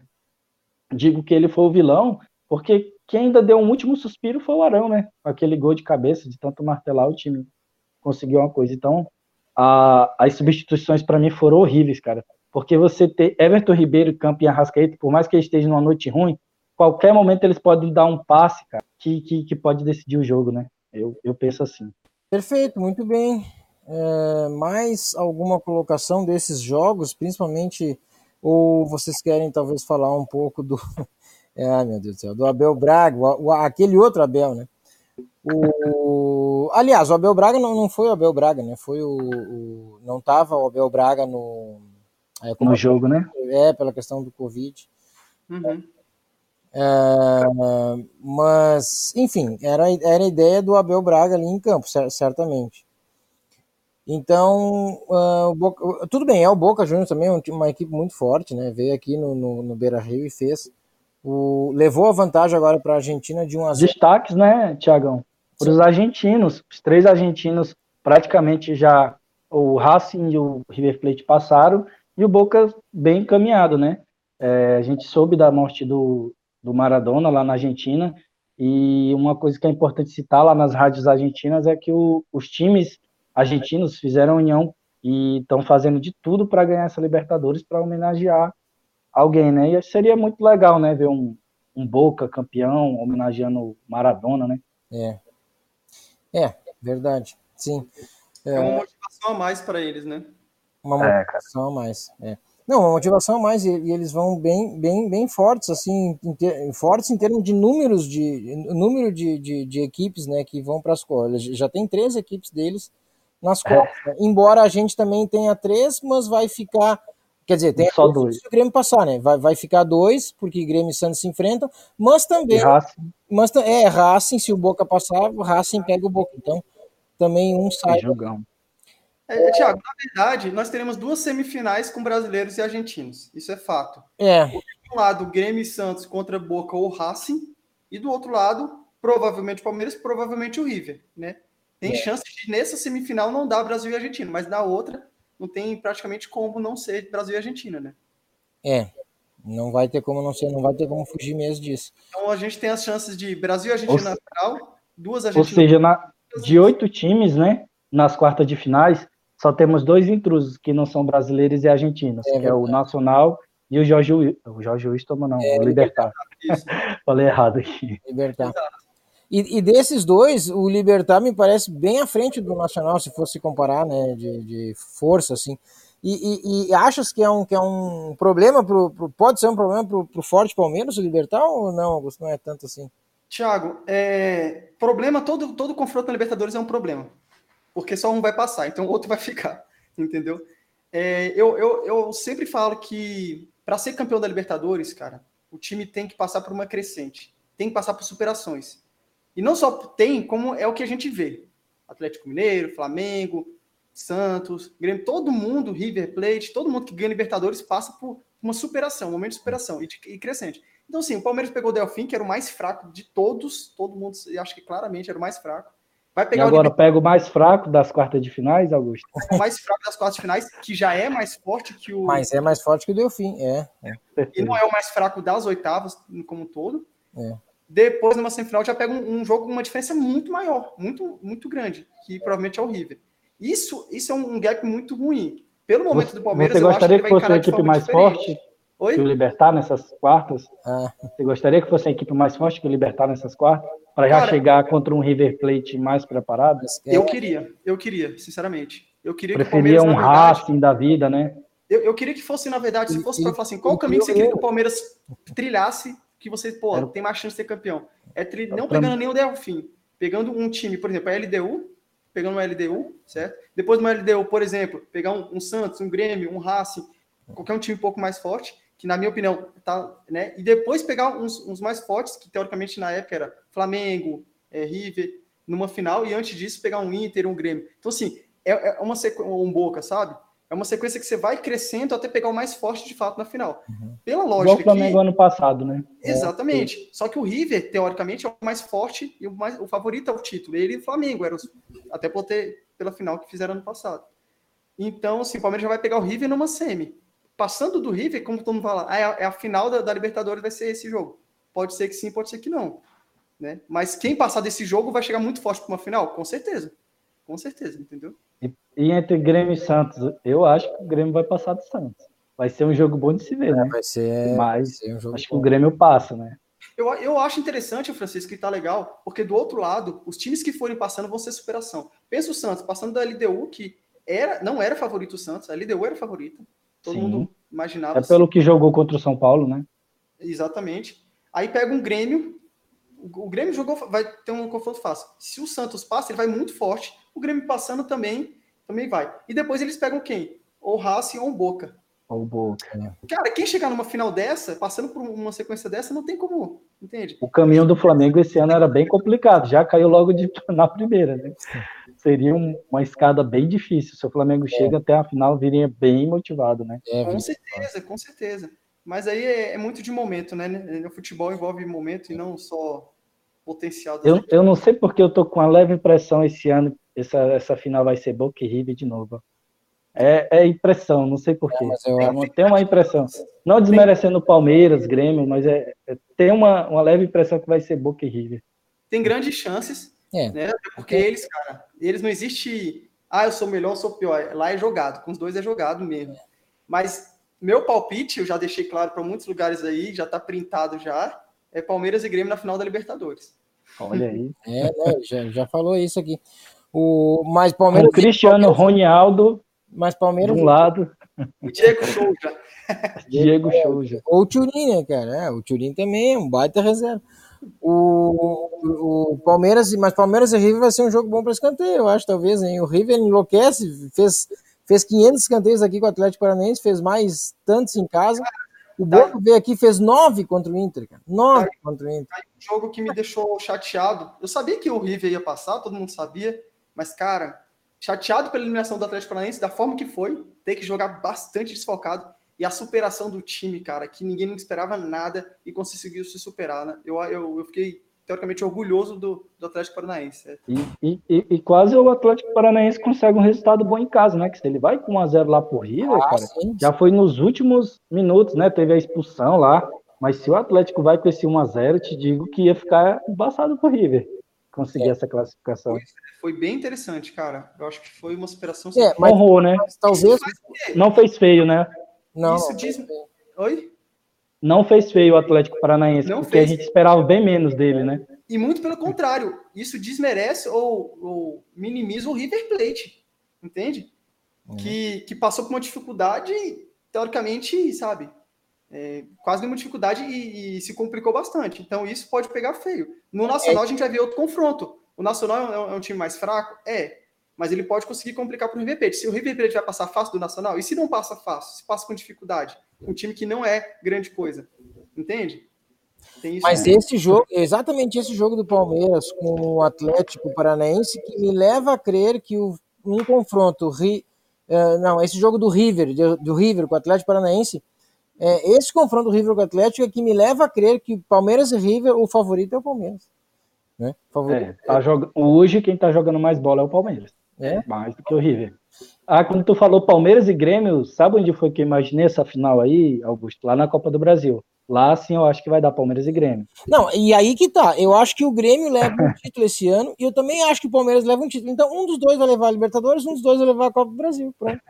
digo que ele foi o vilão, porque quem ainda deu um último suspiro foi o Arão, né? Aquele gol de cabeça, de tanto martelar, o time conseguiu uma coisa. Então, a, as substituições para mim foram horríveis, cara. Porque você ter Everton Ribeiro, Campo e Arrascaeta, por mais que eles estejam numa noite ruim, qualquer momento eles podem dar um passe, cara, que, que, que pode decidir o jogo, né? Eu, eu penso assim. Perfeito, muito bem. É, mais alguma colocação desses jogos, principalmente, ou vocês querem talvez falar um pouco do, é, ai, meu Deus do céu. Do Abel Braga, o, aquele outro Abel, né? O, aliás, o Abel Braga não, não foi o Abel Braga, né? Foi o. o não estava o Abel Braga no. É, no jogo, né? É, pela questão do Covid. Uhum. É, mas, enfim, era, era a ideia do Abel Braga ali em campo, certamente. Então, uh, Boca, tudo bem, é o Boca Juniors também, é uma equipe muito forte, né? Veio aqui no, no, no Beira Rio e fez o, levou a vantagem agora para a Argentina de 1 a 0. Destaques, né, Tiagão? Para os argentinos, os três argentinos praticamente já o Racing e o River Plate passaram e o Boca bem encaminhado, né? É, a gente soube da morte do, do Maradona lá na Argentina e uma coisa que é importante citar lá nas rádios argentinas é que o, os times argentinos fizeram união e estão fazendo de tudo para ganhar essa Libertadores para homenagear alguém, né? E seria muito legal, né? Ver um, um Boca campeão homenageando Maradona, né? É. É, verdade. Sim. É, é uma motivação a mais para eles, né? Uma é, motivação é, a mais. É. Não, uma motivação a mais e, e, eles vão bem, bem, bem fortes, assim, em ter, fortes em termos de números de número de, de, de equipes, né, que vão para as Copas. Já tem três equipes deles nas Copas. É. Né? Embora a gente também tenha três, mas vai ficar Quer dizer, tem só dois. Se o Grêmio passar, né? Vai, vai ficar dois, porque Grêmio e Santos se enfrentam, mas também. Racing. Mas, é, Racing, se o Boca passar, o Racing pega o Boca. Então, também um sai. Jogão. É, Tiago, na verdade, nós teremos duas semifinais com brasileiros e argentinos. Isso é fato. É. De um lado, Grêmio e Santos contra Boca ou Racing, e do outro lado, provavelmente o Palmeiras, provavelmente o River, né? Tem é. chance de nessa semifinal não dar Brasil e Argentina, mas na outra não tem praticamente como não ser Brasil e Argentina, né? É, não vai ter como não ser, não vai ter como fugir mesmo disso. Então a gente tem as chances de Brasil e Argentina ou, na final, duas Argentinas. Ou seja, na, de oito times, né, nas quartas de finais, só temos dois intrusos que não são brasileiros e argentinos, é, que é o Nacional e o Jorge o Jorge Wilson, não, é, o Libertar. Falei errado aqui. Libertar. E, e, desses dois, o Libertar me parece bem à frente do Nacional, se fosse comparar, né, de, de força, assim. E, e, e, achas que é um, que é um problema, pro, pro pode ser um problema para o forte Palmeiras, o Libertar, ou não, Augusto? Não é tanto assim? Tiago, é, problema, todo, todo confronto na Libertadores é um problema. Porque só um vai passar, então o outro vai ficar, entendeu? É, eu, eu, eu sempre falo que para ser campeão da Libertadores, cara, o time tem que passar por uma crescente, tem que passar por superações. E não só tem, como é o que a gente vê. Atlético Mineiro, Flamengo, Santos, Grêmio, todo mundo, River Plate, todo mundo que ganha Libertadores passa por uma superação, um momento de superação e, de, e crescente. Então, sim, o Palmeiras pegou o Delfim, que era o mais fraco de todos, todo mundo, acho que claramente era o mais fraco. Vai pegar e agora pega o mais fraco das quartas de finais, Augusto? O mais fraco das quartas de finais, que já é mais forte que o. Mas é mais forte que o Delfim, é. é. E não é o mais fraco das oitavas, como um todo. É. Depois, numa semifinal, já pega um, um, jogo com uma diferença muito maior, muito, muito grande, que provavelmente é o River. Isso, isso é um gap muito ruim. Pelo momento você, do Palmeiras, você gostaria que fosse uma equipe mais diferente. forte Oi? que o Libertar nessas quartas? Ah. Você gostaria que fosse a equipe mais forte que o Libertar nessas quartas? Para já Cara, chegar contra um River Plate mais preparado? Eu queria, eu queria, sinceramente. Eu queria Preferia que um Racing da vida, né? Eu, eu, queria que fosse, na verdade, se fosse para falar assim, qual o caminho que você queria que o Palmeiras trilhasse que você, pô, tem mais chance de ser campeão? É tri... não pegando nem o Delfim, pegando um time, por exemplo, a LDU, pegando uma LDU, certo? Depois de uma LDU, por exemplo, pegar um, um, Santos, um Grêmio, um Racing, qualquer um time um pouco mais forte, que na minha opinião tá, né? E depois pegar uns, uns mais fortes, que teoricamente na época era Flamengo, é, River, numa final, e antes disso pegar um Inter, um Grêmio. Então, assim, é, é uma sequência, um Boca, sabe? É uma sequência que você vai crescendo até pegar o mais forte de fato na final. Uhum. Pela lógica. Igual o Flamengo que... ano passado, né? Exatamente. É. Só que o River, teoricamente, é o mais forte e o, mais, o favorito ao título. Ele e o Flamengo, eram os, até por ter, pela final que fizeram ano passado. Então, assim, o Palmeiras já vai pegar o River numa semi. Passando do River, como todo mundo fala, ah, é, a, é a final da, da, Libertadores, vai ser esse jogo. Pode ser que sim, pode ser que não. Né? Mas quem passar desse jogo vai chegar muito forte para uma final? Com certeza. Com certeza, entendeu? E, e, entre Grêmio e Santos, eu acho que o Grêmio vai passar do Santos. Vai ser um jogo bom de se ver, é, né? Vai ser. Mas vai ser um acho bom. que o Grêmio passa, né? Eu, eu acho interessante, Francisco, que tá legal, porque do outro lado, os times que forem passando vão ser superação. Pensa o Santos, passando da LDU, que era, não era favorito o Santos, a LDU era favorita. Todo Sim. mundo imaginava. É pelo assim. que jogou contra o São Paulo, né? Exatamente. Aí pega um Grêmio, o Grêmio jogou, vai ter um confronto fácil. Se o Santos passa, ele vai muito forte. O Grêmio passando também, também vai. E depois eles pegam quem? Ou Racing ou Boca. Ou Boca, né? Cara, quem chegar numa final dessa, passando por uma sequência dessa, não tem como, entende? O caminho do Flamengo esse ano era bem complicado, já caiu logo de, na primeira, né? Seria um, uma escada bem difícil. Se o Flamengo é. chega até a final, viria bem motivado, né? É, com certeza, com certeza. Mas aí é, é, muito de momento, né? O futebol envolve momento e não só potencial. Eu, eu não sei porque eu tô com uma leve impressão esse ano, essa, essa final vai ser Boca e River de novo. É, é impressão, não sei porquê. É, eu é, tenho uma impressão. Não desmerecendo Palmeiras, Grêmio, mas é, é, tem uma, uma leve impressão que vai ser Boca e River. Tem grandes chances, é. né? Porque eles, cara, eles não existe. Ah, eu sou melhor, eu sou pior. Lá é jogado, com os dois é jogado mesmo. Mas meu palpite, eu já deixei claro para muitos lugares aí, já está printado já, é Palmeiras e Grêmio na final da Libertadores. Olha aí. É, né, já, já falou isso aqui. O, mas Palmeiras. O Cristiano Ronaldo. Mas Palmeiras. De um lado. O Diego Souza. Diego Souza. Ou o Turin, né, cara? É, o Turin também é um baita reserva. O, o Palmeiras, mas Palmeiras e River vai ser um jogo bom para escanteio, eu acho, talvez. Hein? O River enlouquece, fez, fez 500 escanteios aqui com o Atlético Paranaense, fez mais tantos em casa. O Boca veio aqui fez nove contra o Inter, cara. Nove contra o Inter. Um jogo que me deixou chateado. Eu sabia que o River ia passar, todo mundo sabia, mas, cara, chateado pela eliminação do Atlético Paranaense, da forma que foi, ter que jogar bastante desfocado e a superação do time, cara, que ninguém não esperava nada e conseguiu se superar, né? Eu, eu, eu fiquei teoricamente orgulhoso do, do Atlético Paranaense. É. E, e, e, quase o Atlético Paranaense consegue um resultado bom em casa, né? Que se ele vai com 1x0 lá pro River, ah, cara, sim. já foi nos últimos minutos, né? Teve a expulsão lá. Mas se o Atlético vai com esse 1x0, te digo que ia ficar embaçado pro River conseguir é. essa classificação. Foi, foi, bem interessante, cara. Eu acho que foi uma superação. É, mas, honrou, né? Mas talvez. Não fez feio, né? Não. Isso diz. Oi? Não fez feio o Atlético Paranaense, não porque fez. a gente esperava bem menos dele, né? E muito pelo contrário, isso desmerece ou, ou minimiza o River Plate, entende? Uhum. Que, que passou por uma dificuldade, teoricamente, sabe? É, quase nenhuma dificuldade e, e, se complicou bastante. Então isso pode pegar feio. No. Nacional a gente vai ver outro confronto. O Nacional é um, é um time mais fraco? É mas ele pode conseguir complicar para o River Plate. Se o River Plate vai passar fácil do Nacional, e se não passa fácil, se passa com dificuldade, um time que não é grande coisa, entende? Mas também. esse jogo, exatamente esse jogo do Palmeiras com o Atlético Paranaense, que me leva a crer que o, um confronto, uh, não, esse jogo do River, do, do River com o Atlético Paranaense, é, esse confronto do River com o Atlético é que me leva a crer que Palmeiras e River, o favorito é o Palmeiras. Né? Favorito. É, tá jog... Hoje quem está jogando mais bola é o Palmeiras. É? Mais do que o River. Ah, quando tu falou Palmeiras e Grêmio, sabe onde foi que eu imaginei essa final aí, Augusto? Lá na Copa do Brasil. Lá sim eu acho que vai dar Palmeiras e Grêmio. Não, e aí que tá. Eu acho que o Grêmio leva um título esse ano e eu também acho que o Palmeiras leva um título. Então, um dos dois vai levar a Libertadores, um dos dois vai levar a Copa do Brasil. Pronto.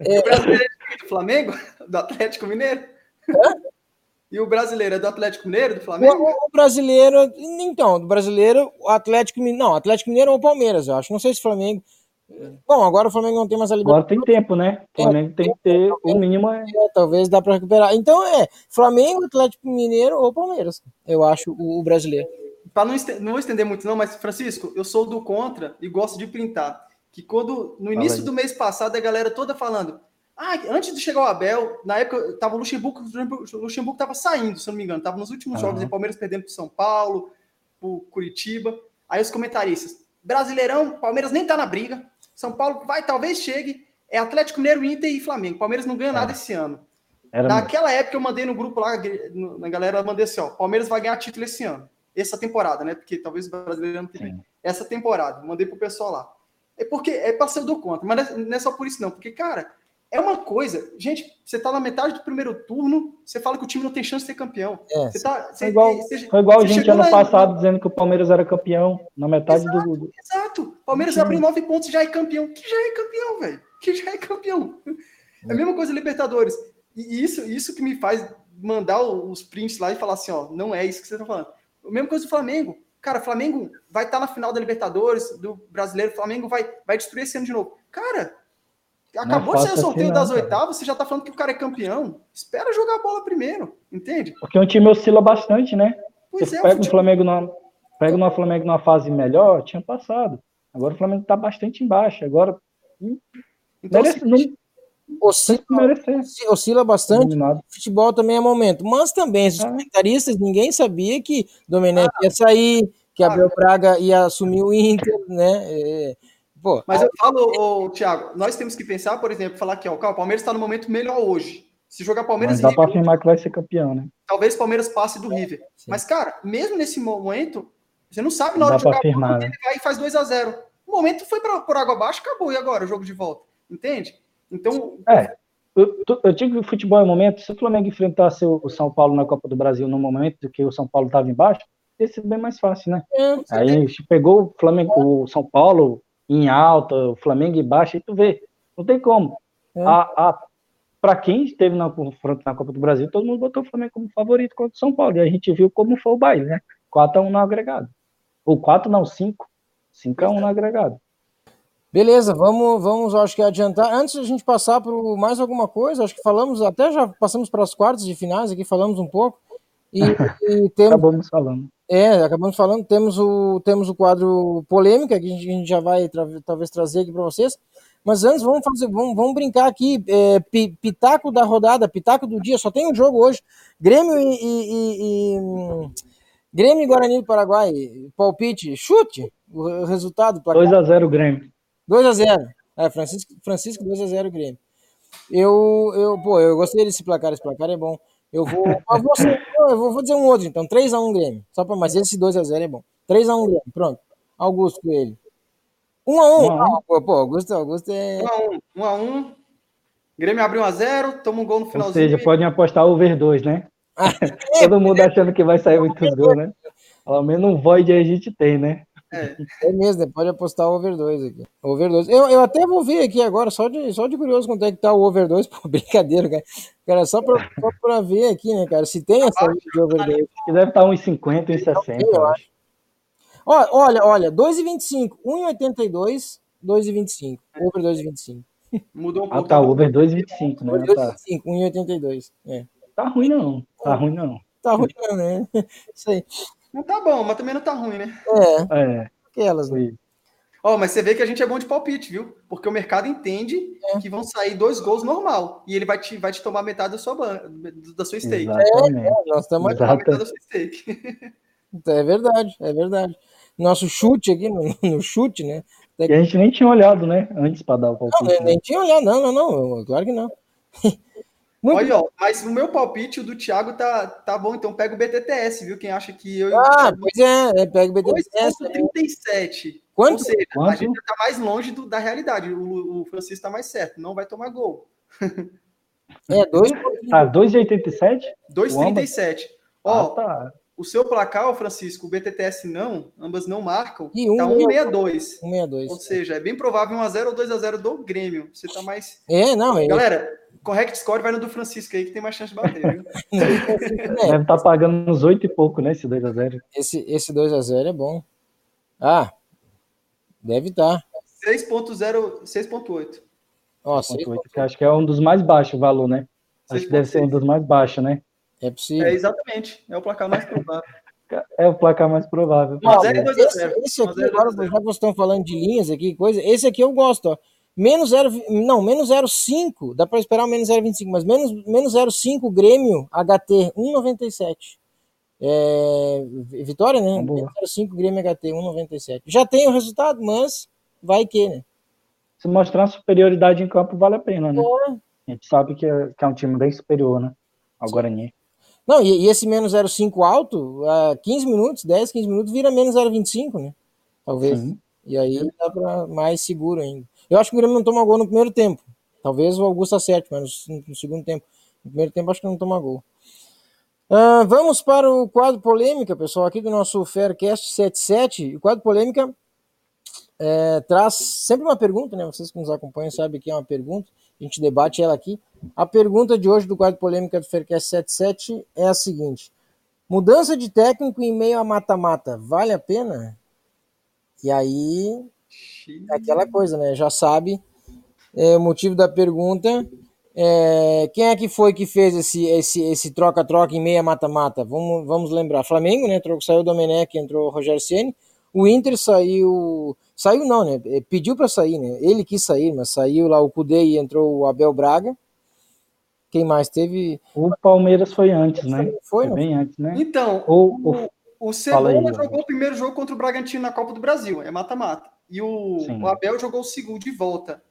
É... O brasileiro é do Flamengo? Do Atlético Mineiro? Hã? E o brasileiro é do Atlético Mineiro, do Flamengo? O, o brasileiro, então, do brasileiro, o Atlético Mineiro. Não, Atlético Mineiro ou Palmeiras, eu acho. Não sei se Flamengo. Bom, agora o Flamengo não tem mais a liberdade. Agora tem tempo, né? O Flamengo é, tem que ter o mínimo. É... É, talvez dá para recuperar. Então é Flamengo, Atlético Mineiro ou Palmeiras. Eu acho o, o brasileiro. Para não, não vou estender muito, não, mas Francisco, eu sou do contra e gosto de printar. Que quando no início do mês passado a galera toda falando. Ah, antes de chegar o Abel, na época tava o Luxemburgo, o Luxemburgo tava saindo, se eu não me engano, tava nos últimos uhum. jogos, e Palmeiras perdendo pro São Paulo, pro Curitiba. Aí os comentaristas, Brasileirão, Palmeiras nem tá na briga, são Paulo vai, talvez chegue. É Atlético Mineiro, Inter e Flamengo. Palmeiras não ganha é. nada esse ano. Era Naquela mesmo. época eu mandei no grupo lá, na galera, mandei assim, ó, Palmeiras vai ganhar título esse ano. Essa temporada, né? Porque talvez o brasileiro não tenha. Essa temporada. Mandei pro pessoal lá. É porque é pra ser do contra, mas não é só por isso não. Porque, cara, é uma coisa. Gente, você tá na metade do primeiro turno, você fala que o time não tem chance de ser campeão. É, você tá, você, foi igual, você, foi igual a gente ano passado dizendo que o Palmeiras era campeão na metade exato, do. Exato. Palmeiras abriu nove pontos já é campeão. Que já é campeão, velho. Que já é campeão. É a mesma coisa Libertadores. E isso, isso que me faz mandar os prints lá e falar assim, ó, não é isso que você tá falando. A mesma coisa do Flamengo. Cara, Flamengo vai estar tá na final da Libertadores, do Brasileiro, Flamengo vai, vai destruir esse ano de novo. Cara, Acabou de ser o sorteio das oitavas, você já tá falando que o cara é campeão. Espera jogar a bola primeiro, entende? Porque o time oscila bastante, né? Pois você é, pega o, Flamengo numa, pega no Flamengo numa fase melhor, tinha passado. Agora o Flamengo tá bastante embaixo. Agora. Hum, então, merece, não, oscila, oscila bastante. Eliminado. Futebol também é momento. Mas também, os é. comentaristas, ninguém sabia que Domenech ah, ia sair, que ah, Abel Braga ia assumir o Inter, né? É, Pô, Mas eu falo, ô, Thiago, nós temos que pensar, por exemplo, falar que ó, o Palmeiras está no momento melhor hoje. Se jogar Palmeiras Mas dá para afirmar que vai ser campeão, né? Talvez o Palmeiras passe do River. Sim. Mas, cara, mesmo nesse momento, você não sabe na hora de jogar afirmar, né? ele vai e faz 2 a 0 O momento foi pra, por água abaixo, acabou. E agora? O jogo de volta. Entende? Então. É. Eu, eu digo que o futebol é o momento. Se o Flamengo enfrentasse o São Paulo na Copa do Brasil no momento que o São Paulo estava embaixo, ia ser bem mais fácil, né? É, Aí a gente pegou o Flamengo, o São Paulo, em alta, o Flamengo em baixa, e tu vê, não tem como. É. A, a, para quem esteve na confronto na Copa do Brasil, todo mundo botou o Flamengo como favorito contra o São Paulo, e a gente viu como foi o baile, né? 4x1 no agregado. Ou 4 não, 5. 5x1 no agregado. Beleza, vamos, vamos, acho que adiantar. Antes de a gente passar para mais alguma coisa, acho que falamos, até já passamos para as quartas de finais aqui, falamos um pouco. E, e temos, acabamos falando. É, acabamos falando, temos o, temos o quadro polêmica que a gente, a gente já vai tra talvez trazer aqui para vocês. Mas antes, vamos fazer, vamos, vamos brincar aqui. É, pitaco da rodada, pitaco do dia, só tem um jogo hoje. Grêmio e, e, e Grêmio e Guarani do Paraguai. Palpite, chute. O resultado. 2x0 Grêmio. 2x0. É, Francisco, Francisco 2x0 Grêmio. Eu, eu, pô, eu gostei desse placar, esse placar é bom. Eu vou. Eu vou, eu vou, vou dizer um outro, então. 3x1 Grêmio. Só pra, mas esse 2x0 é bom. 3x1 Grêmio. Pronto. Augusto Coelho. 1x1. Ah, pô, pô, Augusto, Augusto é. 1x1. 1x1. Grêmio abriu 1x0, toma um gol no finalzinho. Ou seja, podem apostar over 2, né? Todo mundo achando que vai sair muitos gols, né? Pelo menos um void a gente tem, né? É. é mesmo, né? pode apostar o over 2 aqui. Over 2. Eu, eu até vou ver aqui agora, só de, só de curioso quanto é que tá o over 2. Pô, brincadeira, cara. Cara, só pra, só pra ver aqui, né, cara? Se tem essa de over 2. Que deve estar tá 1,50, 1,60. Eu acho. Olha, olha, 2,25, 1,82, 2,25. Over 2,25. Mudou um pouco. Ah, tá, over 2,25, né? 2,25, 1,82. É. Tá ruim não, tá ruim não. Tá ruim não, né? Isso aí. Não tá bom, mas também não tá ruim, né? É. é. Aquelas, né? Ó, oh, mas você vê que a gente é bom de palpite, viu? Porque o mercado entende é. que vão sair dois gols normal. E ele vai te, vai te tomar metade da sua, da sua stake. É, é, nós estamos metade da sua stake. É verdade, é verdade. Nosso chute aqui, no, no chute, né? E a gente nem tinha olhado, né? Antes para dar o palpite. Não, nem, nem tinha olhado, não, não, não. Claro que não. Muito Olha, ó, mas o meu palpite, o do Thiago, tá, tá bom, então pega o BTTS, viu? Quem acha que eu. Ah, pois é, é pega o BTTS. 2,37. Quanto? Ou seja, Quanto? a gente tá mais longe do, da realidade. O, o Francisco tá mais certo, não vai tomar gol. É, 2. Tá, 2,87? 2,37. Ó, ah, tá. o seu placar, Francisco, o BTTS não, ambas não marcam. E um, tá 1,62. 1,62. Ou seja, é bem provável 1x0 ou 2x0 do Grêmio. Você tá mais. É, não, é. Galera, correct score vai no do Francisco aí, que tem mais chance de bater, viu? Deve estar tá pagando uns 8 e pouco, né? Esse 2x0. Esse, esse 2x0 é bom. Ah, deve estar. Tá. 6.0, 6.8. Ó, 6.8, que acho que é um dos mais baixos o valor, né? Acho que deve ser um dos mais baixos, né? É possível. É, exatamente. É o placar mais provável. É o placar mais provável. Mas é 2 a 0. Esse, esse aqui, agora, já que vocês estão falando de linhas aqui, coisa, esse aqui eu gosto, ó. Menos 0, não, menos 0,5, dá para esperar o menos 0,25, mas menos, menos 0,5 Grêmio HT 1,97. É, vitória, né? Menos 0,5 Grêmio HT 1,97. Já tem o resultado, mas vai que, né? Se mostrar superioridade em campo, vale a pena, né? A gente sabe que é, que é um time bem superior, né? Ao Sim. Guarani. Não, e, e esse menos 0,5 alto, uh, 15 minutos, 10, 15 minutos, vira menos 0,25, né? Talvez. Sim. E aí dá para mais seguro ainda. Eu acho que o Grêmio não toma gol no primeiro tempo. Talvez o Augusto acerte, mas no, no segundo tempo. No primeiro tempo acho que não toma gol. Uh, vamos para o quadro polêmica, pessoal, aqui do nosso Faircast 77. O quadro polêmica é, traz sempre uma pergunta, né? Vocês que nos acompanham sabem que é uma pergunta. A gente debate ela aqui. A pergunta de hoje do quadro polêmica do Faircast 77 é a seguinte: Mudança de técnico em meio a mata-mata, vale a pena? E aí aquela coisa, né? Já sabe é, o motivo da pergunta. É, quem é que foi que fez esse esse esse troca-troca em meia mata-mata? Vamos, vamos lembrar. Flamengo, né? Saiu o Domenech, entrou o Rogério Ceni. O Inter saiu, saiu não, né? É, pediu para sair, né? Ele quis sair, mas saiu lá o Cudê e entrou o Abel Braga. Quem mais teve? O Palmeiras foi antes, né? Foi, foi bem antes, né? Então, o, o, o Cebola jogou o primeiro jogo contra o Bragantino na Copa do Brasil, é mata-mata. E o, o, Abel jogou o segundo de volta,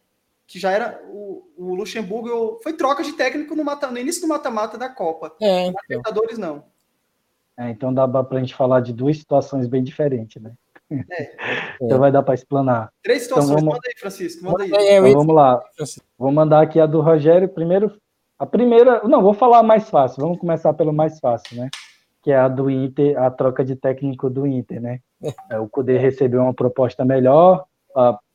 que já era o, o Luxemburgo. Foi troca de técnico no, mata, no início do mata-mata da Copa. É, então. Libertadores não. É, então dá para a gente falar de duas situações bem diferentes, né? É. então vai dar para explanar. Três então situações, então, vamos... manda aí, Francisco, manda aí. É, então, vamos lá. Vou mandar aqui a do Rogério. Primeiro, a primeira. Não, vou falar a mais fácil. Vamos começar pelo mais fácil, né? Que é a do Inter, a troca de técnico do Inter, né? É, o Cudê recebeu uma proposta melhor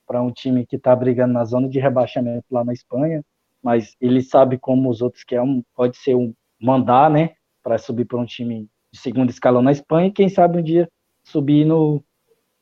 para um time que está brigando na zona de rebaixamento lá na Espanha, mas ele sabe como os outros que é um, pode ser um mandar, né? Para subir para um time de segundo escalão na Espanha e quem sabe um dia subir no.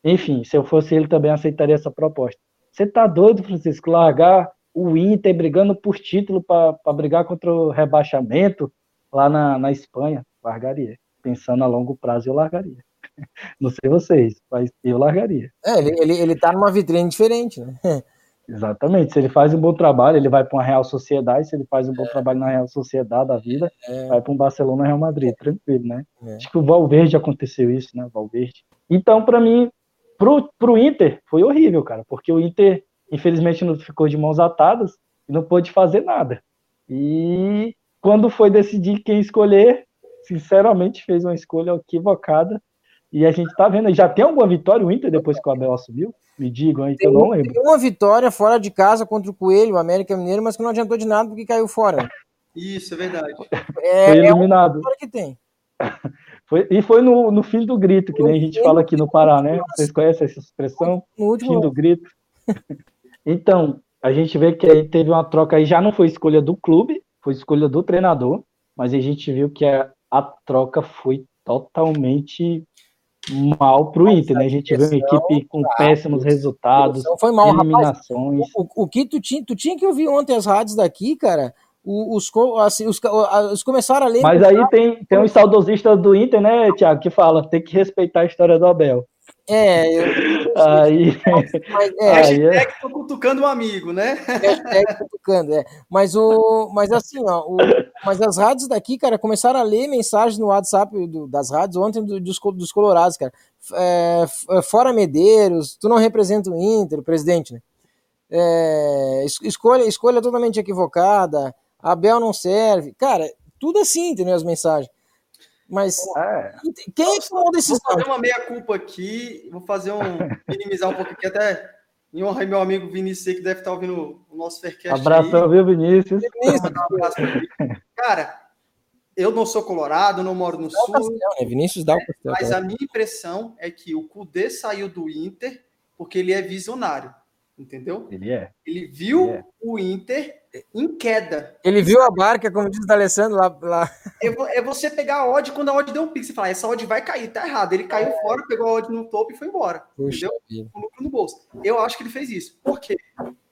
Enfim, se eu fosse ele também aceitaria essa proposta. Você tá doido, Francisco, largar o Inter brigando por título para brigar contra o rebaixamento lá na, na Espanha? Largaria. Pensando a longo prazo, eu largaria. Não sei vocês, mas eu largaria. É, ele, ele, ele tá numa vitrine diferente, né? Exatamente. Se ele faz um bom trabalho, ele vai para uma Real Sociedade. Se ele faz um bom é. trabalho na Real Sociedade da vida, é. vai para um Barcelona Real Madrid, tranquilo, né? É. Acho que o Valverde aconteceu isso, né? Valverde. Então, para mim, pro, pro Inter, foi horrível, cara, porque o Inter, infelizmente, não ficou de mãos atadas e não pôde fazer nada. E quando foi decidir quem escolher, sinceramente, fez uma escolha equivocada. E a gente tá vendo, já tem alguma vitória o Inter depois que o Abel assumiu? Me digam aí que eu não lembro. Tem uma vitória fora de casa contra o Coelho, o América Mineiro, mas que não adiantou de nada porque caiu fora. Isso, é verdade. É, foi eliminado. É que tem. Foi, e foi no, no fim do grito, que nem a gente fala aqui no Pará, né? Vocês conhecem essa expressão? No último... Fim do grito. Então, a gente vê que aí teve uma troca aí, já não foi escolha do clube, foi escolha do treinador, mas a gente viu que a, a troca foi totalmente mal para o Inter, né? A gente viu uma equipe com péssimos resultados, foi mal, eliminações. Rapaz, o, o, que tu tinha, tu tinha que ouvir ontem as rádios daqui, cara. Os, assim, os, os começaram a ler. Mas aí tem, tem uns saudosistas do Inter, né, Tiago, que fala tem que respeitar a história do Abel. É, eu, aí, mas, é, hashtag é. tô cutucando um amigo, né? Hashtag cutucando, é. Mas, o, mas assim, ó, o, mas as rádios daqui, cara, começaram a ler mensagens no WhatsApp do, das rádios ontem do, dos, dos Colorados, cara. É, é fora Medeiros, tu não representa o Inter, o presidente, né? É, escolha, escolha totalmente equivocada. Abel não serve. Cara, tudo assim, entendeu? As mensagens. Mas é. quem é que tomou decisão? Vou fazer uma meia-culpa aqui, vou fazer um. minimizar um pouco aqui, até em honra meu amigo Vinícius, que deve estar ouvindo o nosso Faircast. Abração, aí. viu, Vinícius? Vinícius. Um abraço Cara, eu não sou colorado, não moro no dá sul. Castel, né? Vinícius dá o Castel, Mas a minha impressão é que o Cudê saiu do Inter porque ele é visionário entendeu? Ele é. Ele viu Ele é. o Inter em queda. Ele viu a barca, como diz o Alessandro lá. lá. É, é, você pegar a odd quando a odd deu um pique. Você fala, essa odd vai cair, tá errado. Ele caiu é. fora, pegou a odd no topo e foi embora. Puxa entendeu? Com lucro no bolso. Eu acho que ele fez isso. Por quê?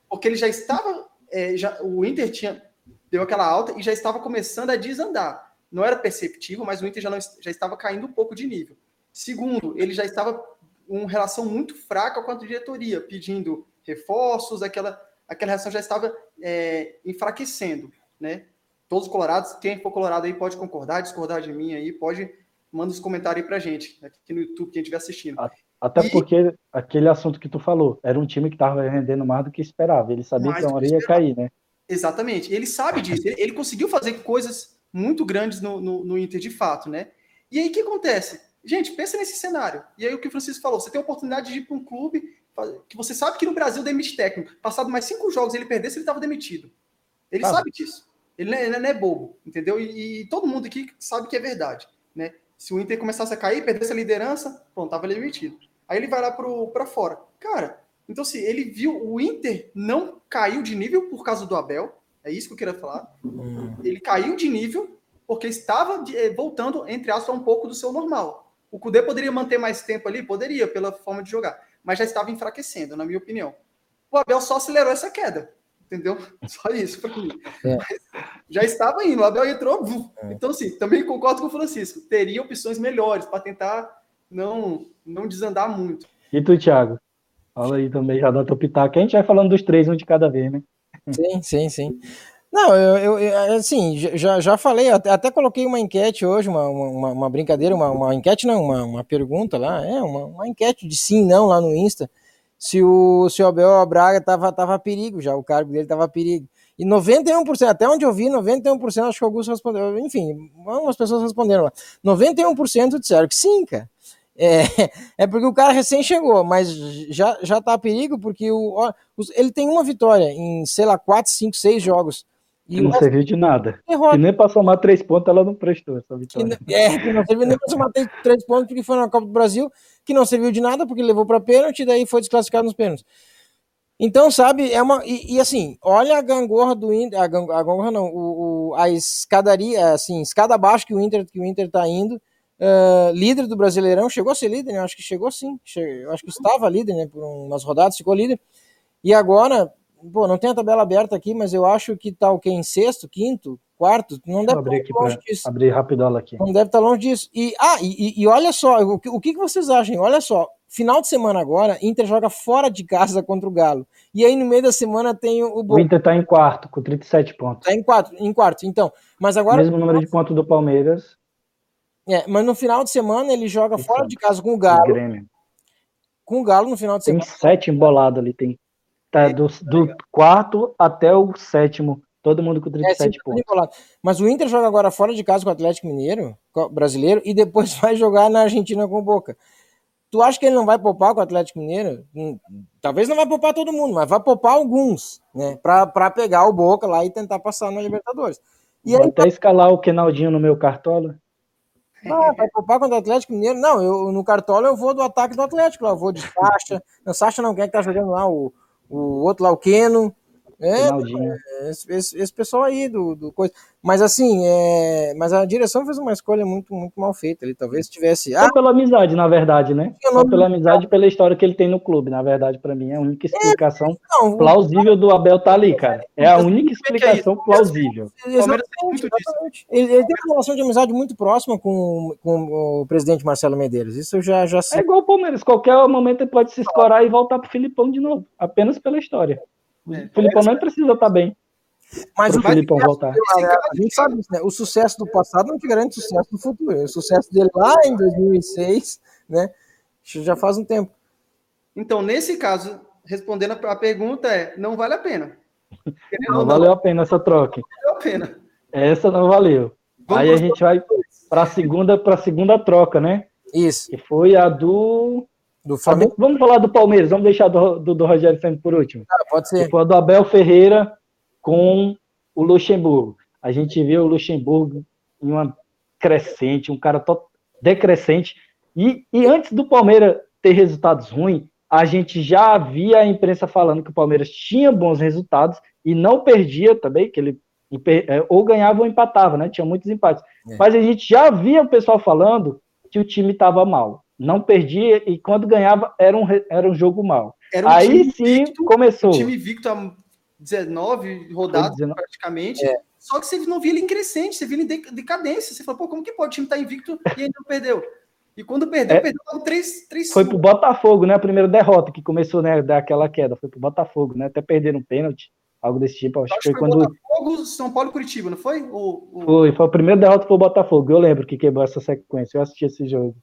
Porque ele já estava. É, já, o Inter tinha deu aquela alta e já estava começando a desandar. Não era perceptível, mas o Inter já, não, já estava caindo um pouco de nível. Segundo, ele já estava uma relação muito fraca com a diretoria, pedindo reforços, aquela, aquela reação já estava é, enfraquecendo, né? Todos os colorados, quem for colorado aí pode concordar, discordar de mim aí, pode manda os comentários aí pra gente, aqui no YouTube, quem estiver assistindo. Até e... porque aquele assunto que tu falou, era um time que estava rendendo mais do que esperava, ele sabia mais que uma hora ia cair, né? Exatamente, ele sabe disso, ele, ele conseguiu fazer coisas muito grandes no, no, no Inter de fato, né? E aí o que acontece? Gente, pensa nesse cenário. E aí o que o Francisco falou, você tem a oportunidade de ir para um clube que você sabe que no Brasil demite técnico. Passado mais cinco jogos ele perdesse, ele estava demitido. Ele sabe disso. Ele não, é, ele não é bobo, entendeu? E, e, todo mundo aqui sabe que é verdade, né? Se o Inter começasse a cair, perdesse a liderança, pronto, tava demitido. Aí ele vai lá para fora. Cara, então se ele viu o Inter não caiu de nível por causa do Abel, é isso que eu queria falar. Hum. Ele caiu de nível porque estava eh, voltando, entre aspas, um pouco do seu normal. O Cudê poderia manter mais tempo ali? Poderia, pela forma de jogar mas já estava enfraquecendo, na minha opinião. O Abel só acelerou essa queda, entendeu? Só isso para mim. É. Já estava indo, o Abel entrou. É. Então, assim, também concordo com o Francisco. Teria opções melhores para tentar não, não desandar muito. E tu, Thiago? Fala aí também, já dá teu pitaco. A gente vai falando dos três, um de cada vez, né? Sim, sim, sim. Não, eu, eu, assim, já, já falei, até, coloquei uma enquete hoje, uma, uma, uma brincadeira, uma, uma, enquete não, uma, uma pergunta lá, é, uma, uma enquete de sim não lá no Insta, se o, se o Abel Braga tava, tava a perigo já, o cargo dele tava a perigo. E 91%, até onde eu vi, 91%, acho que alguns responderam, enfim, algumas pessoas responderam lá, 91% disseram que sim, cara. É, é porque o cara recém chegou, mas já, já tá a perigo, porque o, ele tem uma vitória em, sei lá, 4, 5, 6 jogos e não serviu de nada. E nem para somar três pontos ela não prestou essa vitória. Que, é, que não serviu nem para somar três pontos porque foi na Copa do Brasil, que não serviu de nada porque levou para pênalti e daí foi desclassificado nos pênaltis. Então, sabe, é uma. E, e assim, olha a gangorra do Inter. A, gangorra não, o, o, a escadaria, assim, escada abaixo que o Inter, que o Inter tá indo. Uh, líder do Brasileirão, chegou a ser líder, né? Acho que chegou sim. Che, acho que estava líder, né? Por umas rodadas, ficou líder. E agora Pô, não tem a tabela aberta aqui, mas eu acho que tá o que em sexto, quinto, quarto, não deve abrir estar longe disso. Abrir rapidão aqui. Não deve estar longe disso. E ah, e, e olha só, o que, o que vocês acham? Olha só, final de semana agora, Inter joga fora de casa contra o Galo. E aí no meio da semana tem o O Inter tá em quarto com 37 pontos. Tá em quarto, em quarto. Então, mas agora mesmo número de pontos do Palmeiras. É, mas no final de semana ele joga fora de casa com o Galo. Com o Galo no final de semana. Tem sete embolados ali, tem Tá, é, do, do quarto até o sétimo. Todo mundo com 37 é, pontos. Mas o Inter joga agora fora de casa com o Atlético Mineiro, brasileiro, e depois vai jogar na Argentina com o Boca. Tu acha que ele não vai poupar com o Atlético Mineiro? Hum, talvez não vai poupar todo mundo, mas vai poupar alguns, né? Pra, pra pegar o Boca lá e tentar passar na Libertadores. E Vou aí, até escalar o Kenaldinho no meu cartola. Não, vai poupar contra o Atlético Mineiro? Não, eu no cartola eu vou do ataque do Atlético, lá, eu vou de Sacha. Não, Sacha não, quem é que tá jogando lá? O, o outro lá, o Keno. É, esse, esse, esse, pessoal aí do, do coisa. Mas assim, é, mas a direção fez uma escolha muito, muito mal feita. Ele talvez tivesse. Só ah, pela amizade, na verdade, né? Só pela amizade pela história que ele tem no clube, na verdade, para mim é a única é, explicação é, não, plausível do Abel tá ali, cara. É a única explicação plausível. Exatamente, Ele, ele, tem uma relação de amizade muito próxima com, com o presidente Marcelo Medeiros. Isso eu já, já sei. É igual o Palmeiras, qualquer momento ele pode se escorar e voltar pro Filipão de novo, apenas pela história. É, o Filipão não precisa estar bem. Mas o Filipão voltar. A gente sabe isso, né? O sucesso do passado não te garante sucesso do futuro. O sucesso dele lá em 2006, né? Já faz um tempo. Então, nesse caso, respondendo a pergunta é, não vale a pena. Não, não valeu a pena essa troca. a pena. Essa não valeu. Vamos Aí a gente vai para a segunda, pra segunda troca, né? Isso. Que foi a do. Do Flamengo. Vamos falar do Palmeiras, vamos deixar do, do, do Rogério Santos por último. Ah, pode ser. Foi do Abel Ferreira com o Luxemburgo. A gente viu o Luxemburgo em uma crescente, um cara decrescente. E, e antes do Palmeiras ter resultados ruins, a gente já havia a imprensa falando que o Palmeiras tinha bons resultados e não perdia também, que ele é, ou ganhava ou empatava, né? Tinha muitos empates. É. Mas a gente já via o pessoal falando que o time estava mal. Não perdia e quando ganhava era um, era um jogo mal. Um Aí sim começou. Um time victo há 19 rodadas 19. praticamente. É. Só que você não via ele em crescente, você via ele em decadência. Você falou, pô, como que pode? O time tá invicto e ainda não perdeu. E quando perdeu, é, perdeu logo 3, 3 Foi pro Botafogo, né? A primeira derrota que começou, né? Daquela queda. Foi pro Botafogo, né? Até perderam um pênalti, algo desse tipo. Acho, acho que foi, quando. Botafogo, São Paulo e Curitiba, não foi? O, o... Foi, foi a primeira derrota pro Botafogo. Eu lembro que quebrou essa sequência. Eu assisti esse jogo.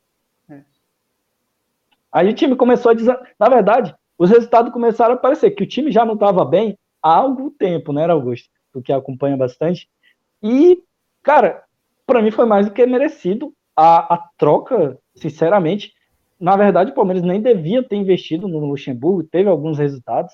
Aí o time começou a. Des... Na verdade, os resultados começaram a aparecer, que o time já não estava bem há algum tempo, né, Augusto? porque acompanha bastante. E, cara, para mim foi mais do que merecido a, a troca, sinceramente. Na verdade, o Palmeiras nem devia ter investido no Luxemburgo, teve alguns resultados.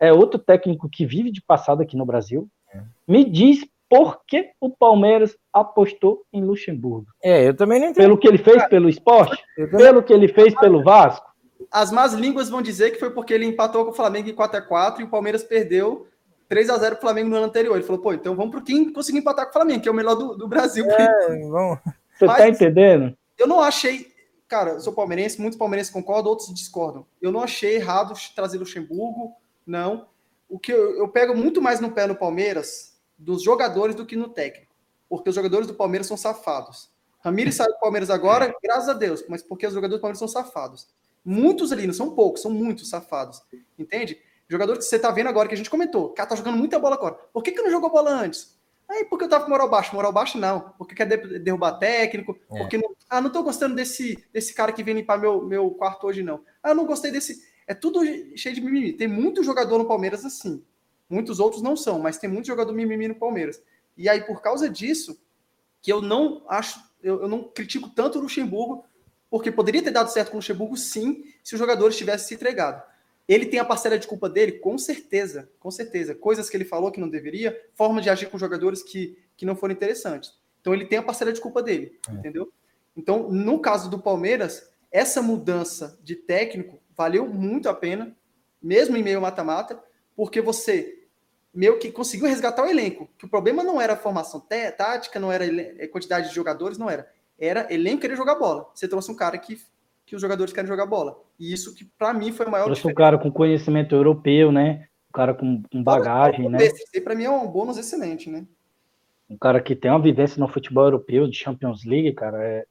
É outro técnico que vive de passado aqui no Brasil. É. Me diz por que o Palmeiras apostou em Luxemburgo. É, eu também não entendo. Pelo que ele fez pelo esporte? Pelo que ele fez pelo Vasco? As más línguas vão dizer que foi porque ele empatou com o Flamengo em 4 a 4 e o Palmeiras perdeu 3 a 0 pro Flamengo no ano anterior. Ele falou, pô, então vamos pro quem conseguir empatar com o Flamengo, que é o melhor do, do Brasil. É, vamos. Você tá entendendo? Eu não achei. Cara, eu sou palmeirense, muitos palmeirenses concordam, outros discordam. Eu não achei errado trazer Luxemburgo, não. O que eu, eu pego muito mais no pé no Palmeiras dos jogadores do que no técnico. Porque os jogadores do Palmeiras são safados. Ramires saiu do Palmeiras agora, graças a Deus, mas porque os jogadores do Palmeiras são safados. Muitos ali, não são poucos, são muitos safados. Entende? Jogador que você tá vendo agora, que a gente comentou. O cara tá jogando muita bola agora. Por que, que não jogou bola antes? Aí, porque eu tava com moral baixo. Moral baixo, não. Porque quer derrubar técnico. É. Porque não... Ah, não tô gostando desse, desse cara que vem limpar meu, meu quarto hoje, não. Ah, não gostei desse. É tudo cheio de mimimi. Tem muito jogador no Palmeiras assim. Muitos outros não são, mas tem muito jogador mimimi no Palmeiras. E aí, por causa disso, que eu não acho, eu, eu não critico tanto o Luxemburgo, porque poderia ter dado certo com o Luxemburgo, sim, se os jogadores tivessem se entregado. Ele tem a parcela de culpa dele? Com certeza, com certeza. Coisas que ele falou que não deveria, formas de agir com jogadores que, que não foram interessantes. Então ele tem a parcela de culpa dele, é. entendeu? Então, no caso do Palmeiras, essa mudança de técnico valeu muito a pena, mesmo em meio mata-mata, porque você meio que conseguiu resgatar o elenco. Que o problema não era a formação tática, não era a é, quantidade de jogadores, não era. Era elenco querer jogar bola. Você trouxe um cara que que os jogadores querem jogar bola. E isso que, para mim, foi o maior. Trouxe um cara com conhecimento europeu, né? Um cara com, com bagagem, né? Para mim é um bônus excelente, né? Um cara que tem uma vivência no futebol europeu, de Champions League, cara, é,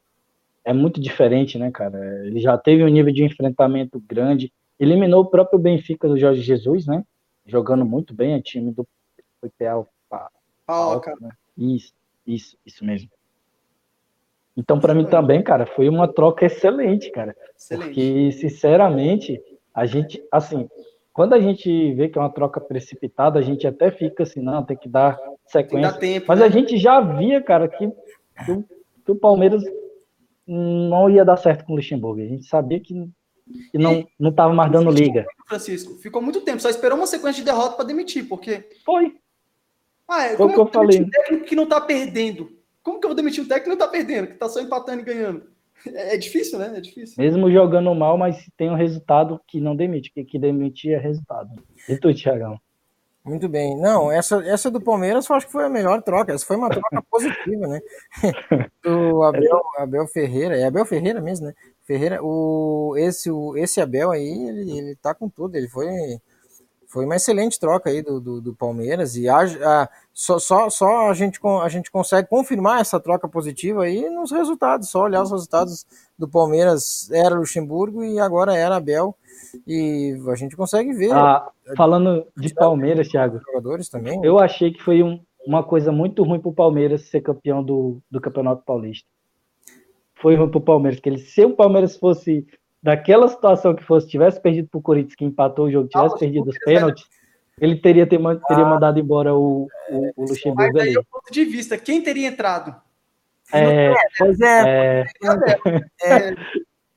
é muito diferente, né, cara? Ele já teve um nível de enfrentamento grande, eliminou o próprio Benfica do Jorge Jesus, né? Jogando muito bem, é time do PPL. Ah, cara. Né? Isso, isso, isso mesmo. Então, para mim também, cara, foi uma troca excelente, cara. Excelente. Porque, sinceramente, a gente, assim, quando a gente vê que é uma troca precipitada, a gente até fica assim, não, tem que dar sequência. Tem tempo, Mas né? a gente já via, cara, que, que, que, o Palmeiras não ia dar certo com o Luxemburgo. A gente sabia que, que não, e, não tava mais dando liga. Francisco, ficou muito tempo, só esperou uma sequência de derrota para demitir, porque. Foi. Ah, é, Foi o que eu falei. Um técnico que não tá perdendo como que eu vou demitir um técnico que não tá perdendo, que tá só empatando e ganhando? É, é difícil, né? É difícil. Mesmo jogando mal, mas tem um resultado que não demite, que, que demitir é resultado. E tu, Thiagão? Muito bem. Não, essa, essa do Palmeiras eu acho que foi a melhor troca. Essa foi uma troca positiva, né? O Abel, Abel Ferreira, é Abel Ferreira mesmo, né? Ferreira, o, esse, o, esse Abel aí, ele, ele tá com tudo. Ele foi foi uma excelente troca aí do, do, do Palmeiras e a, a, só, só, só a, gente, a gente consegue confirmar essa troca positiva aí nos resultados, só olhar os resultados do Palmeiras era Luxemburgo e agora era Abel e a gente consegue ver. Ah, falando de Palmeiras, Thiago, jogadores também. Eu achei que foi um, uma coisa muito ruim para o Palmeiras ser campeão do, do Campeonato Paulista. Foi ruim para o Palmeiras, que ele, se o Palmeiras fosse daquela situação que fosse, tivesse perdido pro Corinthians, que empatou o jogo, tivesse ah, perdido os pênaltis, ele teria, ter, teria mandado embora o, o, o Luxemburgo Mas aí é o ponto de vista, quem teria entrado? É, pois é. é, é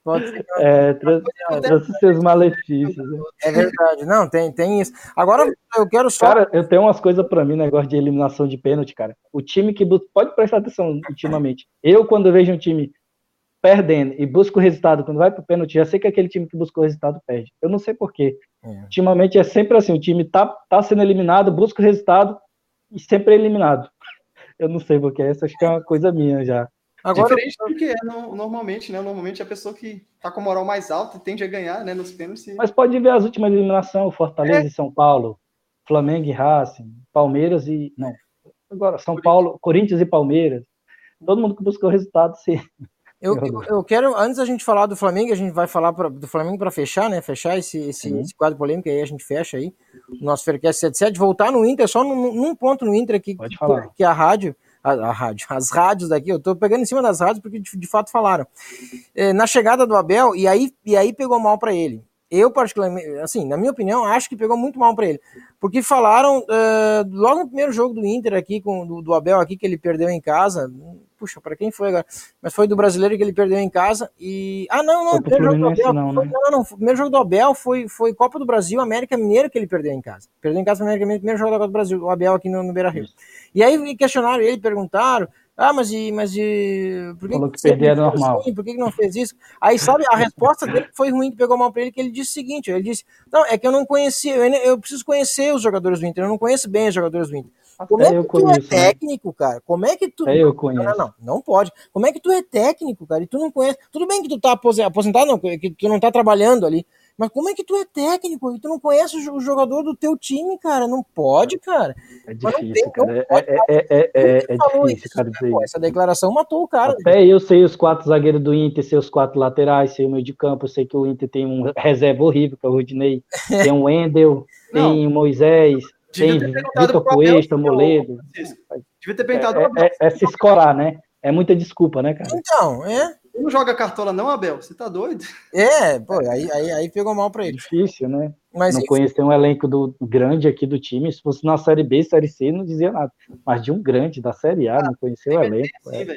Pode ser. É, trouxe seus malefícios. Né? É verdade. Não, tem, tem isso. Agora eu quero só. Cara, eu tenho umas coisas para mim, negócio de eliminação de pênalti, cara. O time que. Pode prestar atenção ultimamente. Eu, quando vejo um time perdendo e busca o resultado, quando vai pro pênalti, já sei que aquele time que buscou o resultado perde. Eu não sei porquê. É. Ultimamente é sempre assim: o time tá, tá sendo eliminado, busca o resultado e sempre é eliminado. Eu não sei porquê. Essa acho que é uma coisa minha já. Agora, Diferente do que é no, normalmente, né? Normalmente a pessoa que tá com a moral mais alta tende a ganhar, né? Nos pênaltis. Mas pode ver as últimas eliminações, Fortaleza é. e São Paulo, Flamengo e Racing, Palmeiras e. Não. Agora, São Paulo, Corinthians e Palmeiras. Todo mundo que buscou o resultado, sim. Eu, eu, eu, quero, antes da gente falar do Flamengo, a gente vai falar pra, do Flamengo para fechar, né? Fechar esse, esse, esse, quadro polêmico aí, a gente fecha aí. O nosso Faircast 77, voltar no Inter, só num, num ponto no Inter aqui, Pode falar. que a rádio a, a, rádio, as rádios daqui, eu tô pegando em cima das rádios porque de, de fato falaram. É, na chegada do Abel, e aí, e aí pegou mal para ele. Eu, particularmente, assim, na minha opinião, acho que pegou muito mal para ele. Porque falaram, uh, logo no primeiro jogo do Inter aqui, com, do, do Abel aqui, que ele perdeu em casa, puxa, para quem foi agora? Mas foi do brasileiro que ele perdeu em casa e ah não, não, primeiro jogo do Abel, não, foi, né? não, não, primeiro jogo do Abel foi foi Copa do Brasil, América Mineiro que ele perdeu em casa. Perdeu em casa América Mineiro, primeiro jogo da Copa do Brasil, o Abel aqui no, no Beira-Rio. E aí questionaram ele, perguntaram ah, mas e, mas e, por que, Falou que, que perder é normal. Assim? Por que, que não fez isso? Aí, sabe, a resposta dele foi ruim, que pegou mal para ele, que ele disse o seguinte, ele disse, não, é que eu não conhecia, eu, eu preciso conhecer os jogadores do Inter, eu não conheço bem os jogadores do Inter. Como é que tu é conheço, é técnico, né? cara? Como é que tu. É eu conheço. Não, não, não pode. Como é que tu é técnico, cara? E tu não conhece. Tudo bem que tu tá aposentado, não, que tu não tá trabalhando ali. Mas como é que tu é técnico e tu não conhece o jogador do teu time, cara? Não pode, cara. É difícil, tem, cara. Pode, é, é, é, é, é difícil, isso, cara. Dizer. essa declaração matou o cara. Até né? eu sei os quatro zagueiros do Inter, sei os quatro laterais, sei o meio de campo, eu sei que o Inter tem um reserva horrível, que é o Rudinei, tem o Wendel, tem o Moisés, tem Vitor Cuesta, Moledo. Devia ter perguntado é, é, é, se escorar, né? É muita desculpa, né, cara? Então, é. Não joga cartola, não, Abel? Você tá doido? É, pô, aí, aí, aí pegou mal pra ele. Difícil, né? Mas, não conhecer um elenco do, grande aqui do time. Se fosse na Série B, Série C, não dizia nada. Mas de um grande, da Série A, ah, não conhecer o elenco. Sim, é.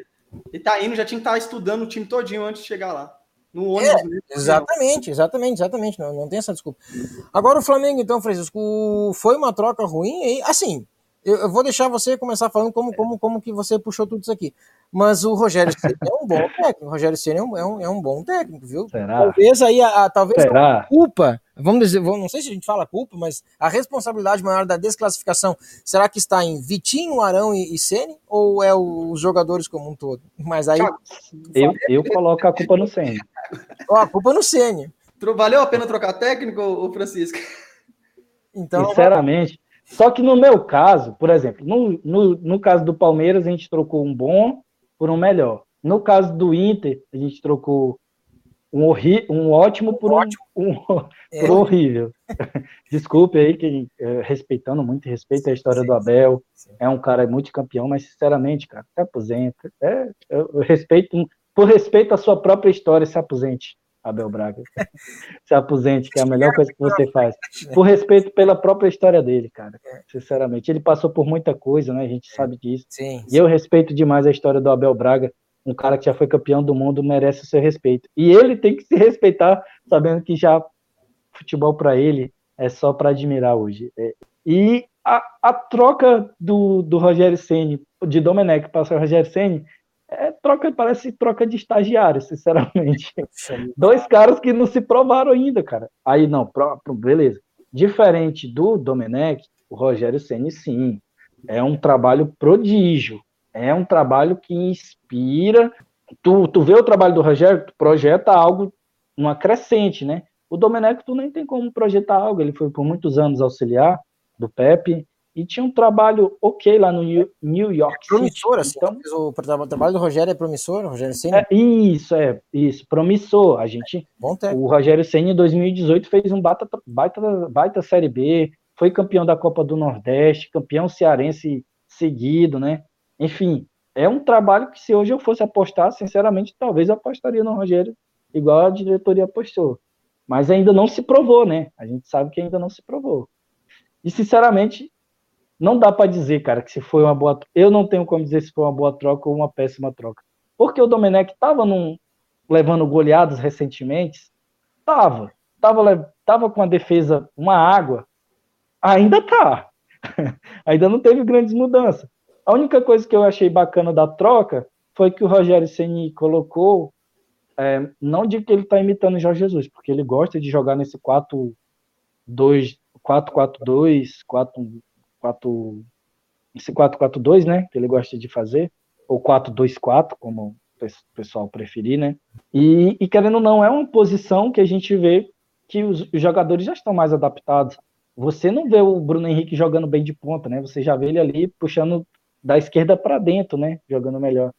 Ele tá indo, já tinha que estar tá estudando o time todinho antes de chegar lá. No ônibus. É, exatamente, exatamente, exatamente. Não, não tem essa desculpa. Agora o Flamengo, então, Francisco, foi uma troca ruim. E, assim, eu, eu, vou deixar você começar falando como, como, como que você puxou tudo isso aqui. Mas o Rogério Ceni é um bom técnico. O Rogério Ceni é um, é, um, é um bom técnico, viu? Será? Talvez aí a, a talvez Será? a culpa, vamos dizer, vamos, não sei se a gente fala culpa, mas a responsabilidade maior da desclassificação, será que está em Vitinho, Arão e, e Ceni ou é o, os jogadores como um todo? Mas aí eu, eu coloco a culpa no Ceni. Ó, a culpa no Ceni. Valeu a pena trocar técnico, o Francisco? Então, Sinceramente, só que no meu caso, por exemplo, no, no, no caso do Palmeiras, a gente trocou um bom por um melhor. No caso do Inter, a gente trocou um, horri um ótimo por um, um, é. por horrível. Desculpe aí, que, é, respeitando muito, respeito a história sim, do Abel. Sim. É um cara muito campeão, mas sinceramente, cara, se aposenta. É, eu, eu respeito, por respeito à sua própria história, se aposente. Abel Braga. Se aposente, que é a melhor coisa que você faz. Por respeito pela própria história dele, cara. Sinceramente. Ele passou por muita coisa, né? A gente sabe disso. Sim, e eu respeito demais a história do Abel Braga. Um cara que já foi campeão do mundo merece o seu respeito. E ele tem que se respeitar, sabendo que já futebol para ele é só para admirar hoje. É, e a, a troca do, do Rogério Ceni de Domenech para o Rogério Ceni é troca, parece troca de estagiário, sinceramente. Dois caras que não se provaram ainda, cara. Aí não, pro, beleza. Diferente do Domenech, o Rogério Ceni sim, é um trabalho prodígio, é um trabalho que inspira. Tu, tu vê o trabalho do Rogério, tu projeta algo numa crescente, né? O Domenech tu nem tem como projetar algo, ele foi por muitos anos auxiliar do Pepe, e tinha um trabalho ok lá no New York City. Promissor, assim, então, o trabalho do Rogério é promissor, Rogério Senna? É, isso, é, isso, promissor. A gente, Bom o Rogério Senna em 2018 fez um baita, baita, baita Série B, foi campeão da Copa do Nordeste, campeão cearense seguido, né? Enfim, é um trabalho que se hoje eu fosse apostar, sinceramente, talvez eu apostaria no Rogério, igual a diretoria apostou. Mas ainda não se provou, né? A gente sabe que ainda não se provou. E, sinceramente, não dá para dizer, cara, que se foi uma boa. Eu não tenho como dizer se foi uma boa troca ou uma péssima troca. Porque o Domenech estava num... levando goleadas recentemente. Tava. Tava, tava com a defesa, uma água. Ainda tá. Ainda não teve grandes mudanças. A única coisa que eu achei bacana da troca foi que o Rogério Ceni colocou. É, não digo que ele está imitando o Jorge Jesus, porque ele gosta de jogar nesse 4-2, 4-4-2, 4, esse 4-4-2, né? Que ele gosta de fazer, ou 4-2-4, como o pessoal preferir, né? E, e, querendo ou não, é uma posição que a gente vê que os, os, jogadores já estão mais adaptados. Você não vê o Bruno Henrique jogando bem de ponta, né? Você já vê ele ali puxando da esquerda para dentro, né? Jogando melhor.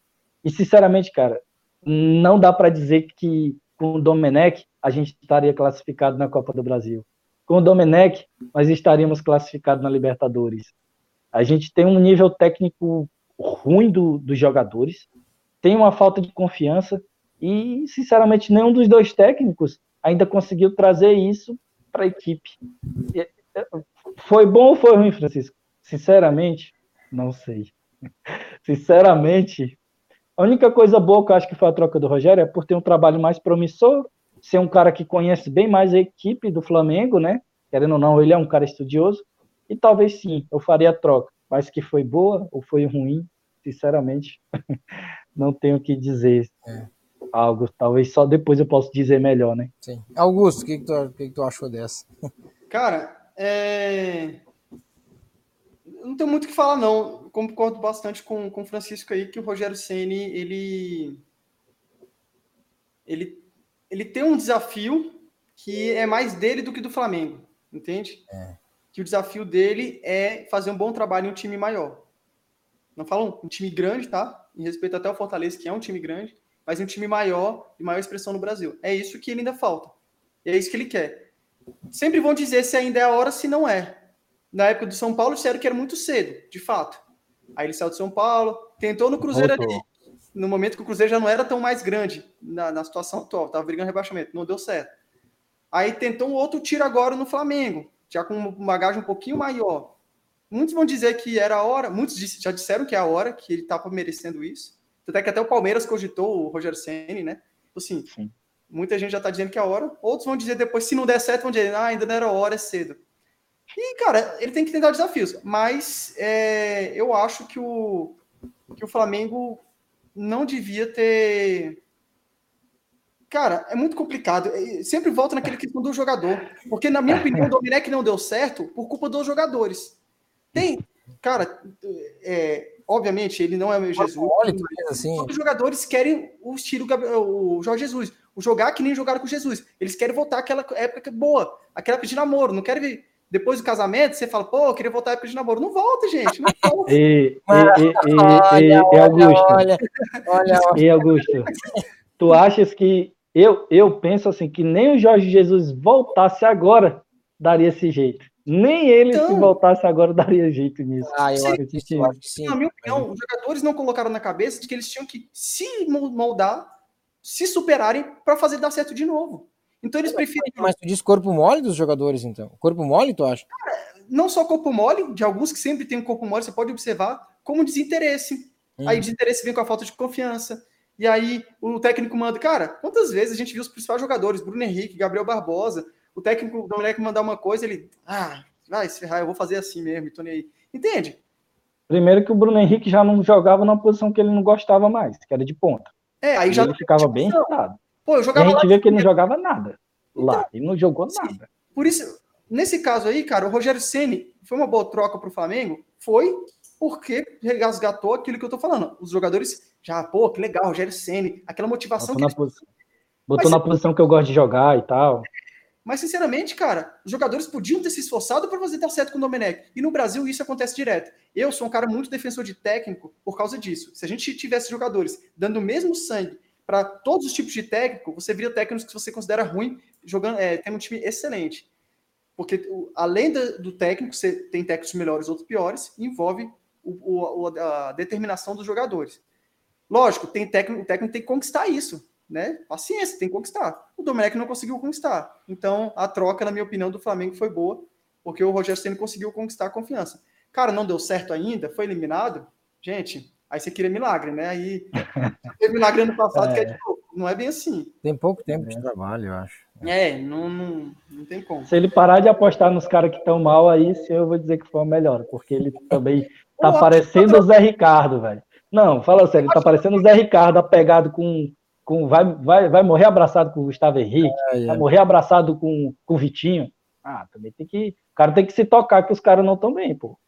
E sinceramente, cara, não dá para dizer que com o Domenech a gente estaria classificado na Copa do Brasil com o Domenech, nós estaríamos classificados na Libertadores. A gente tem um nível técnico ruim do, dos jogadores, tem uma falta de confiança e, sinceramente, nenhum dos dois técnicos ainda conseguiu trazer isso para a equipe. Foi bom ou foi ruim, Francisco? Sinceramente, não sei. Sinceramente, a única coisa boa que eu acho que foi a troca do Rogério é por ter um trabalho mais promissor ser um cara que conhece bem mais a equipe do Flamengo, né? Querendo ou não, ele é um cara estudioso. E talvez sim, eu faria a troca. Mas que foi boa ou foi ruim, sinceramente, não tenho o que dizer. É. Algo, talvez só depois eu possa dizer melhor, né? Sim. Augusto, o que, que, tu, que, que tu achou dessa? Cara, é... não tenho muito o que falar, não. Eu concordo bastante com, com o Francisco aí que o Rogério Ceni ele ele ele tem um desafio que é mais dele do que do Flamengo, entende? É. Que o desafio dele é fazer um bom trabalho em um time maior. Não falo um time grande, tá? Em respeito até ao Fortaleza, que é um time grande, mas um time maior e maior expressão no Brasil. É isso que ele ainda falta. E é isso que ele quer. Sempre vão dizer se ainda é a hora, se não é. Na época do São Paulo, disseram que era muito cedo, de fato. Aí ele saiu do São Paulo, tentou no Cruzeiro Voltou. ali no momento que o Cruzeiro já não era tão mais grande na, na situação atual, estava brigando rebaixamento, não deu certo. Aí tentou um outro tiro agora no Flamengo, já com uma bagagem um pouquinho maior. Muitos vão dizer que era a hora, muitos já disseram que é a hora, que ele estava merecendo isso. Até que até o Palmeiras cogitou o Rogério Ceni, né? Assim, Sim. muita gente já está dizendo que é a hora. Outros vão dizer depois, se não der certo, vão dizer, ah, ainda não era a hora, é cedo. E, cara, ele tem que tentar desafios. Mas é, eu acho que o, que o Flamengo não devia ter. Cara, é muito complicado. Sempre volta naquele questão do jogador. Porque, na minha opinião, o Domenech não deu certo por culpa dos jogadores. Tem. Cara, é, obviamente, ele não é o Jesus. Assim. Os jogadores querem o estilo o Jorge Jesus. O jogar que nem jogaram com Jesus. Eles querem voltar àquela época boa, aquela época de namoro. Não querem ver depois do casamento, você fala, pô, eu queria voltar à época de namoro. Não volta, gente. Não volta. E, e, e, olha, e, Augusto. Olha, olha, e Augusto, tu achas que eu, eu penso assim que nem o Jorge Jesus voltasse agora daria esse jeito. Nem ele, então, se voltasse agora, daria jeito nisso. Ah, eu, acho, que, eu acho que sim. Na minha opinião, os jogadores não colocaram na cabeça de que eles tinham que se moldar, se superarem para fazer dar certo de novo. Então eles preferem. Mas tu diz corpo mole dos jogadores, então? Corpo mole, tu acha? Cara, não só corpo mole, de alguns que sempre tem um corpo mole, você pode observar, como desinteresse. Hum. Aí desinteresse vem com a falta de confiança. E aí o técnico manda, cara, quantas vezes a gente viu os principais jogadores, Bruno Henrique, Gabriel Barbosa, o técnico do moleque mandar uma coisa, ele, ah, vai se ferrar, eu vou fazer assim mesmo, tô nem aí. Entende? Primeiro que o Bruno Henrique já não jogava numa posição que ele não gostava mais, que era de ponta. É, aí já ele ficava bem irritado. Pô, eu jogava e a gente vê que ele não jogava nada lá. Então, ele não jogou sim. nada. Por isso, nesse caso aí, cara, o Rogério Ceni foi uma boa troca para o Flamengo? Foi porque resgatou aquilo que eu tô falando. Os jogadores já, pô, que legal, Rogério Ceni, aquela motivação botou que na, eles... botou Mas, na posição que eu gosto de jogar e tal. Mas, sinceramente, cara, os jogadores podiam ter se esforçado para fazer dar certo com o Domenech. E no Brasil isso acontece direto. Eu sou um cara muito defensor de técnico por causa disso. Se a gente tivesse jogadores dando o mesmo sangue para todos os tipos de técnico, você vira técnicos que você considera ruim, jogando, é, tem um time excelente. Porque além do, técnico, você tem técnicos melhores, outros piores, envolve o, o, a determinação dos jogadores. Lógico, tem técnico, o técnico tem que conquistar isso, né? Paciência, tem que conquistar. O Domenech não conseguiu conquistar. Então, a troca, na minha opinião, do Flamengo foi boa. porque o Rogério Ceni conseguiu conquistar a confiança. Cara, não deu certo ainda, foi eliminado. Gente, aí você queria milagre, né? Aí teve milagre ano passado, é. que é, tipo, não é bem assim. Tem pouco tempo de trabalho, eu acho. É, não, não, não tem como. Se ele parar de apostar nos caras que estão mal aí, sim, eu vou dizer que foi uma melhor, porque ele também tá parecendo o Zé Ricardo, velho. Não, fala sério, ele tá parecendo o Zé Ricardo apegado com. com vai, vai, vai morrer abraçado com o Gustavo Henrique, é, é. vai morrer abraçado com, com o Vitinho. Ah, também tem que. O cara tem que se tocar que os caras não estão bem, pô.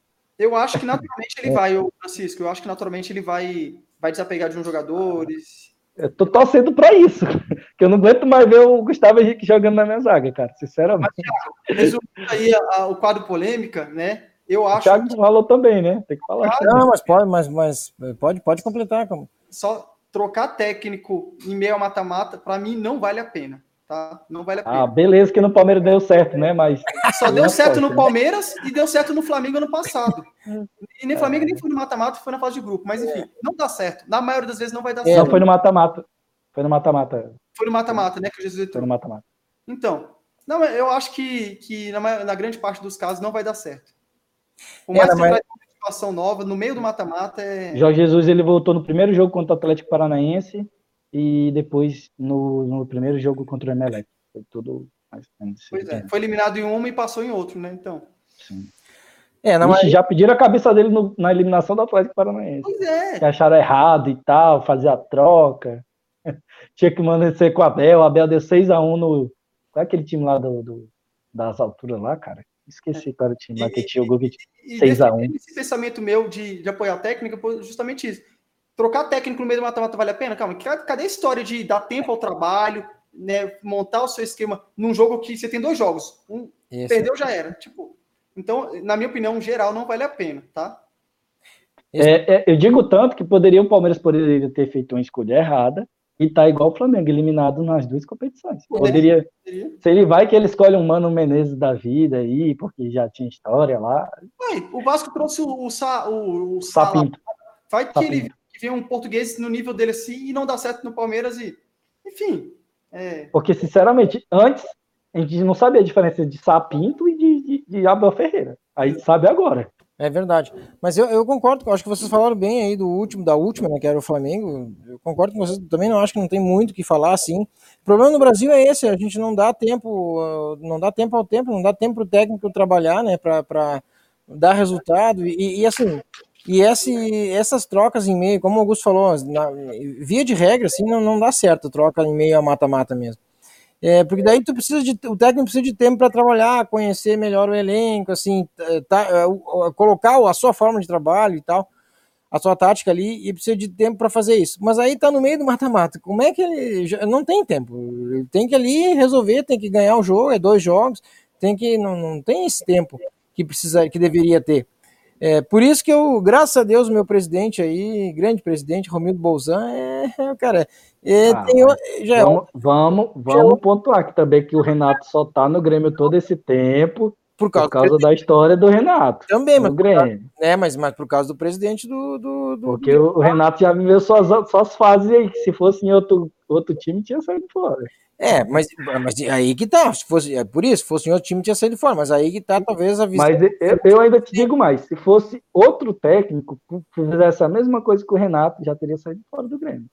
Eu acho que naturalmente ele vai, o Francisco, eu acho que naturalmente ele vai, vai desapegar de uns jogadores. Eu tô torcendo pra isso, que eu não aguento mais ver o Gustavo Henrique jogando na minha zaga, cara, sinceramente. Mas, resumindo aí a, a, o quadro polêmica, né? Eu acho. O Thiago que... falou também, né? Tem que falar. Não, mas pode, mas, mas pode, pode completar. Como... Só trocar técnico em meio ao mata-mata, para mim, não vale a pena. Tá? Não vale a pena. Ah, beleza que no Palmeiras deu certo, né? Mas. Só deu certo no né? Palmeiras e deu certo no Flamengo ano passado. E nem Flamengo nem foi no mata-mata, foi na fase de grupo. Mas enfim, não dá certo. Na maioria das vezes não vai dar certo. Não, foi no mata-mata. Foi no mata-mata. Foi no mata-mata, né? Que o Jesus entrou. Foi no mata-mata. Então, não, eu acho que, que na, na grande parte dos casos não vai dar certo. Por mais é, que mas... uma situação nova, no meio do mata-mata é. Jorge Jesus ele voltou no primeiro jogo contra o Atlético Paranaense e depois no, no primeiro jogo contra o Emelec. Foi tudo mais Pois é, foi eliminado em uma e passou em outro, né? Então. Sim. É, não, mas... Já pediram a cabeça dele no, na eliminação do Atlético Paranaense. Pois é. Que acharam errado e tal, fazer a troca. Tinha que mandar ser com o Abel. O Abel deu 6x1 no. Qual é aquele time lá do, do das alturas lá, cara? Esqueci qual era o time lá que tinha o Google 6x1. Esse pensamento meu de, de apoiar a técnica foi justamente isso. Trocar técnico no meio do mata-mata vale a pena? Calma, cadê a história de dar tempo ao trabalho, né, montar o seu esquema num jogo que você tem dois jogos? Um isso. perdeu, já era. Tipo, então, na minha opinião, geral, não vale a pena, tá? É, é, eu digo tanto que poderia o Palmeiras poderia ter feito uma escolha errada e tá igual o Flamengo, eliminado nas duas competições. Poderia, poderia. se ele vai que ele escolhe um Mano Menezes da vida aí, porque já tinha história lá. Ué, o Vasco trouxe o, o, o, o Sapinto. Vai que Sapinto. ele vê um português no nível dele assim e não dá certo no Palmeiras e, enfim. É... Porque, sinceramente, antes a gente não sabia a diferença de Sapinto e de, de, de Abel Ferreira. Aí sabe agora. É verdade. Mas eu, eu concordo, acho que vocês falaram bem aí do último, da última, né, que era o Flamengo. Eu concordo com vocês, também não acho que não tem muito o que falar assim. O problema no Brasil é esse, a gente não dá tempo, ah, não dá tempo ao tempo, não dá tempo para o técnico trabalhar, né, para dar resultado. E, e assim, e esse, essas trocas em meio, como o Augusto falou, na, via de regra, assim, não, não dá certo troca em meio a mata-mata mesmo. É, porque daí tu precisa de, o técnico precisa de tempo para trabalhar, conhecer melhor o elenco, assim, tá, é, colocar a sua forma de trabalho e tal, a sua tática ali, e precisa de tempo para fazer isso. Mas aí tá no meio do mata-mata. Como é que ele não tem tempo? Ele tem que ali resolver, tem que ganhar o jogo, é dois jogos, tem que não, não tem esse tempo que precisa, que deveria ter. É, por isso que eu, graças a Deus, meu presidente aí, grande presidente, Romildo Bolzan, é, é cara, é, ah, tem, já é vamos, vamos, vamos pontuar aqui também que o Renato só tá no Grêmio todo esse tempo por causa, por causa da história do Renato. Também, mas, Grêmio. é, mas, mas por causa do presidente do. do, do Porque do... o Renato já viveu suas, suas fases aí, que se fosse em outro, outro time, tinha saído fora. É, mas, mas aí que tá. Se fosse, é por isso, se fosse outro time, tinha saído fora. Mas aí que tá, talvez a visão. Mas eu, eu ainda te digo mais: se fosse outro técnico que fizesse a mesma coisa que o Renato, já teria saído fora do Grêmio.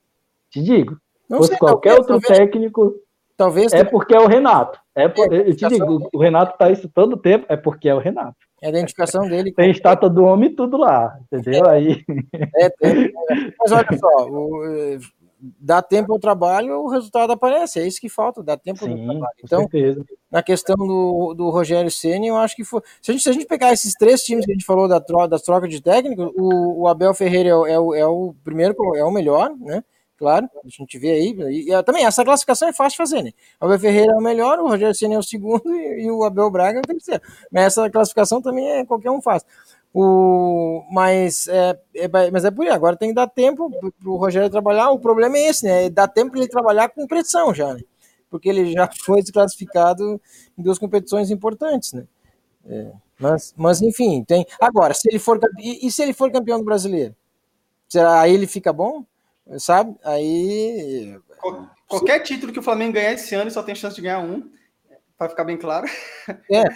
Te digo. Se fosse sei, qualquer talvez, outro talvez, técnico. Talvez. É porque é o Renato. É, por, é eu te digo, o Renato tá isso todo tempo, é porque é o Renato. É a identificação dele. Tem estátua do homem e tudo lá, entendeu? É, aí. É, tem, mas olha só, o, dá tempo ao trabalho, o resultado aparece. É isso que falta, dá tempo Sim, ao trabalho. Então, na questão do, do Rogério Ceni, eu acho que foi. Se a, gente, se a gente pegar esses três times que a gente falou da troca, das trocas de técnico, o, o Abel Ferreira é o, é, o, é o primeiro, é o melhor, né? Claro, a gente vê aí. E, e, também, essa classificação é fácil de fazer, né? O Abel Ferreira é o melhor, o Rogério Ceni é o segundo e, e o Abel Braga é o terceiro. Mas essa classificação também é qualquer um faz. O, mas, é, é, mas é por aí, agora tem que dar tempo para o Rogério trabalhar. O problema é esse, né? Dá tempo para ele trabalhar com pressão já, né? Porque ele já foi desclassificado em duas competições importantes, né? É, mas, mas enfim, tem. Agora, se ele for e, e se ele for campeão do brasileiro? Será aí ele fica bom? Sabe? Aí. Qualquer título que o Flamengo ganhar esse ano só tem chance de ganhar um, para ficar bem claro. É.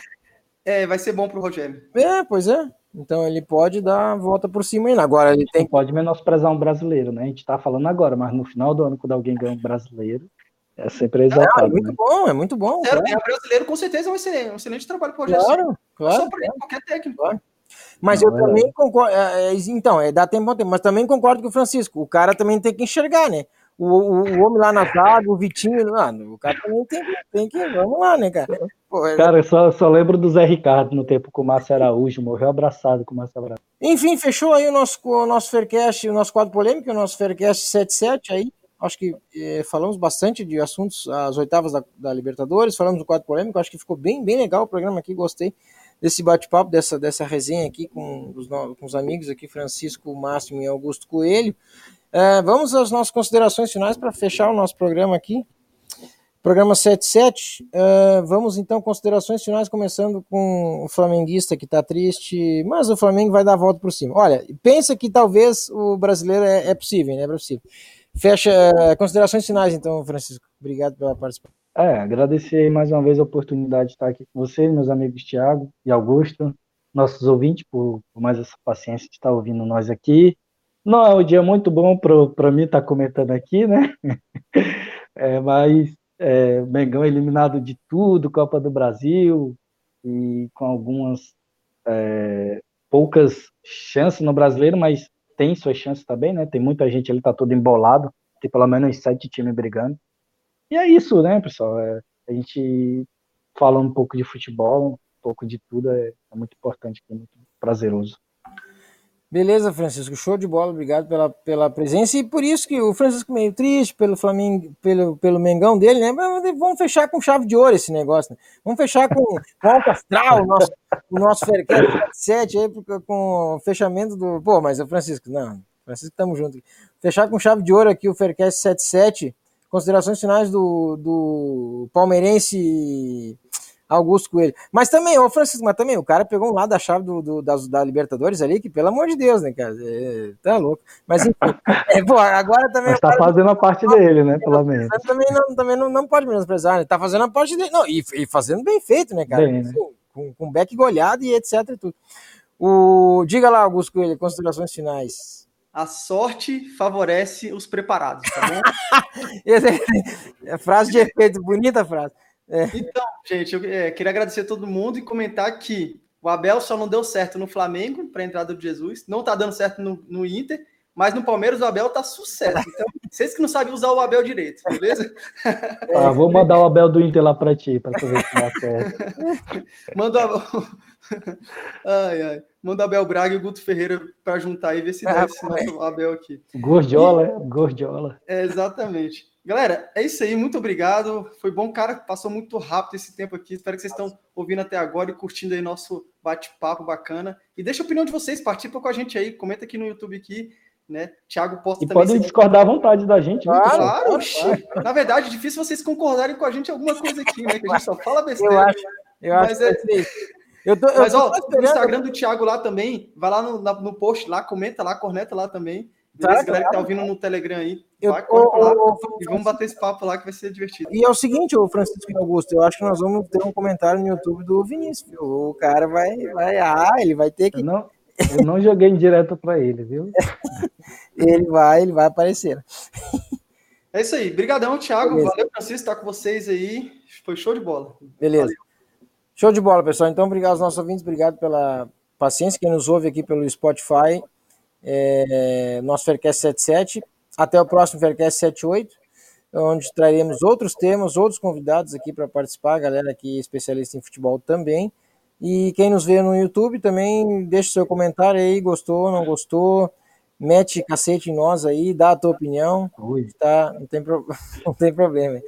É, vai ser bom pro Rogério. É, pois é. Então ele pode dar a volta por cima ainda. Agora ele tem. Pode menosprezar um brasileiro, né? A gente tá falando agora, mas no final do ano, quando alguém ganha um brasileiro, é sempre exaltado. É, é muito né? bom, é muito bom. É, o brasileiro com certeza é um excelente, um excelente trabalho pro Rogério. Claro, claro. Só para qualquer técnico. Claro. Mas não, eu é também concordo. É, é, então, é dar tempo ao tempo, mas também concordo com o Francisco. O cara também tem que enxergar, né? O, o, o homem lá na zaga, o Vitinho, mano, o cara também tem, tem que. Vamos lá, né, cara? Pô, é... Cara, eu só, só lembro do Zé Ricardo no tempo com o Márcio Araújo, morreu abraçado com o Márcio Araújo. Enfim, fechou aí o nosso, o nosso Faircast, o nosso quadro polêmico, o nosso Faircast 77 aí. Acho que eh, falamos bastante de assuntos, as oitavas da, da, Libertadores, falamos do quadro polêmico, acho que ficou bem, bem legal o programa aqui, gostei desse bate-papo, dessa, dessa resenha aqui com os, com os amigos aqui, Francisco, Máximo e Augusto Coelho. Uh, vamos às nossas considerações finais para fechar o nosso programa aqui. Programa 77. Uh, é, vamos então, considerações finais, começando com o flamenguista que está triste, mas o Flamengo vai dar a volta por cima. Olha, pensa que talvez o brasileiro é, é possível, né? É possível. Fecha uh, considerações finais, então, Francisco. Obrigado pela participação. É, agradecer mais uma vez a oportunidade de estar aqui com vocês, meus amigos Tiago e Augusto, nossos ouvintes, por, por mais essa paciência de estar ouvindo nós aqui. Não é um dia muito bom para mim estar comentando aqui, né? É, mas é, Mengão eliminado de tudo, Copa do Brasil, e com algumas é, poucas chances no brasileiro, mas tem suas chances também, né? Tem muita gente ali, tá todo embolado, tem pelo menos sete times brigando. E é isso, né, pessoal? É, a gente fala um pouco de futebol, um pouco de tudo, é, é muito importante, é muito prazeroso. Beleza, Francisco, show de bola, obrigado pela, pela presença. E por isso que o Francisco meio triste pelo Flamengo, pelo, pelo Mengão dele, né? Vamos fechar com chave de ouro esse negócio, né? Vamos fechar com, com Astral, o nosso, o nosso Faircast 7 aí, com o fechamento do. Pô, mas o Francisco, não, Francisco, tamo junto. Fechar com chave de ouro aqui o Faircast 77. Considerações finais do, do palmeirense Augusto Coelho. Mas também, ô Francisco, mas também, o cara pegou um lado da chave do, do da, da, Libertadores ali, que pelo amor de Deus, né, cara? É, tá louco. Mas enfim, é, pô, agora também. Mas tá cara, fazendo a parte dele, né, pelo menos. Também não, também não, não pode menosprezar, né? Tá fazendo a parte dele. Não, e, e fazendo bem feito, né, cara? Bem, né? Com, com back goleado e etc e tudo. O, diga lá, Augusto Coelho, considerações finais. A sorte favorece os preparados, tá bom? é frase de efeito, bonita frase. É. Então, gente, eu é, queria agradecer a todo mundo e comentar que o Abel só não deu certo no Flamengo para a entrada do Jesus, não tá dando certo no, no, Inter, mas no Palmeiras o Abel tá sucesso. Então, vocês que não sabem usar o Abel direito, beleza? Ah, vou mandar o Abel do Inter lá para ti, para tu ver se dá certo. Manda o ai, ai. Manda o Abel Braga e o Guto Ferreira para juntar e ver se dá esse nosso Abel aqui. Gordiola, e... Gordiola. É, exatamente. Galera, é isso aí. Muito obrigado. Foi bom, cara. Passou muito rápido esse tempo aqui. Espero que vocês estão ouvindo até agora e curtindo aí nosso bate-papo bacana. E deixa a opinião de vocês. Participa com a gente aí. Comenta aqui no YouTube aqui. Né? Thiago posta e também. podem discordar à vontade da gente. Claro, claro. claro. Na verdade, é difícil vocês concordarem com a gente em alguma coisa aqui, né? Que a gente só fala besteira. Eu acho, eu Mas acho é... Eu tô, Mas, eu ó, no Instagram do Thiago lá também, vai lá no, no post lá, comenta lá, corneta lá também. Beleza, tá, galera que tá ouvindo no Telegram aí, eu, vai, lá, e vamos bater esse papo lá que vai ser divertido. E é o seguinte, o Francisco e Augusto, eu acho que nós vamos ter um comentário no YouTube do Vinícius. O cara vai, vai, ah, ele vai ter que. Eu não, eu não joguei direto para ele, viu? ele vai, ele vai aparecer. É isso aí. Obrigadão, Thiago. Beleza. Valeu, Francisco, estar com vocês aí. Foi show de bola. Beleza. Valeu. Show de bola, pessoal. Então, obrigado aos nossos ouvintes, obrigado pela paciência, quem nos ouve aqui pelo Spotify é, nosso Faircast 77. Até o próximo Faircast 78, onde traremos outros temas, outros convidados aqui para participar, galera aqui especialista em futebol também. E quem nos vê no YouTube também, deixa seu comentário aí, gostou, não gostou, mete cacete em nós aí, dá a tua opinião, tá? Não tem, pro... não tem problema.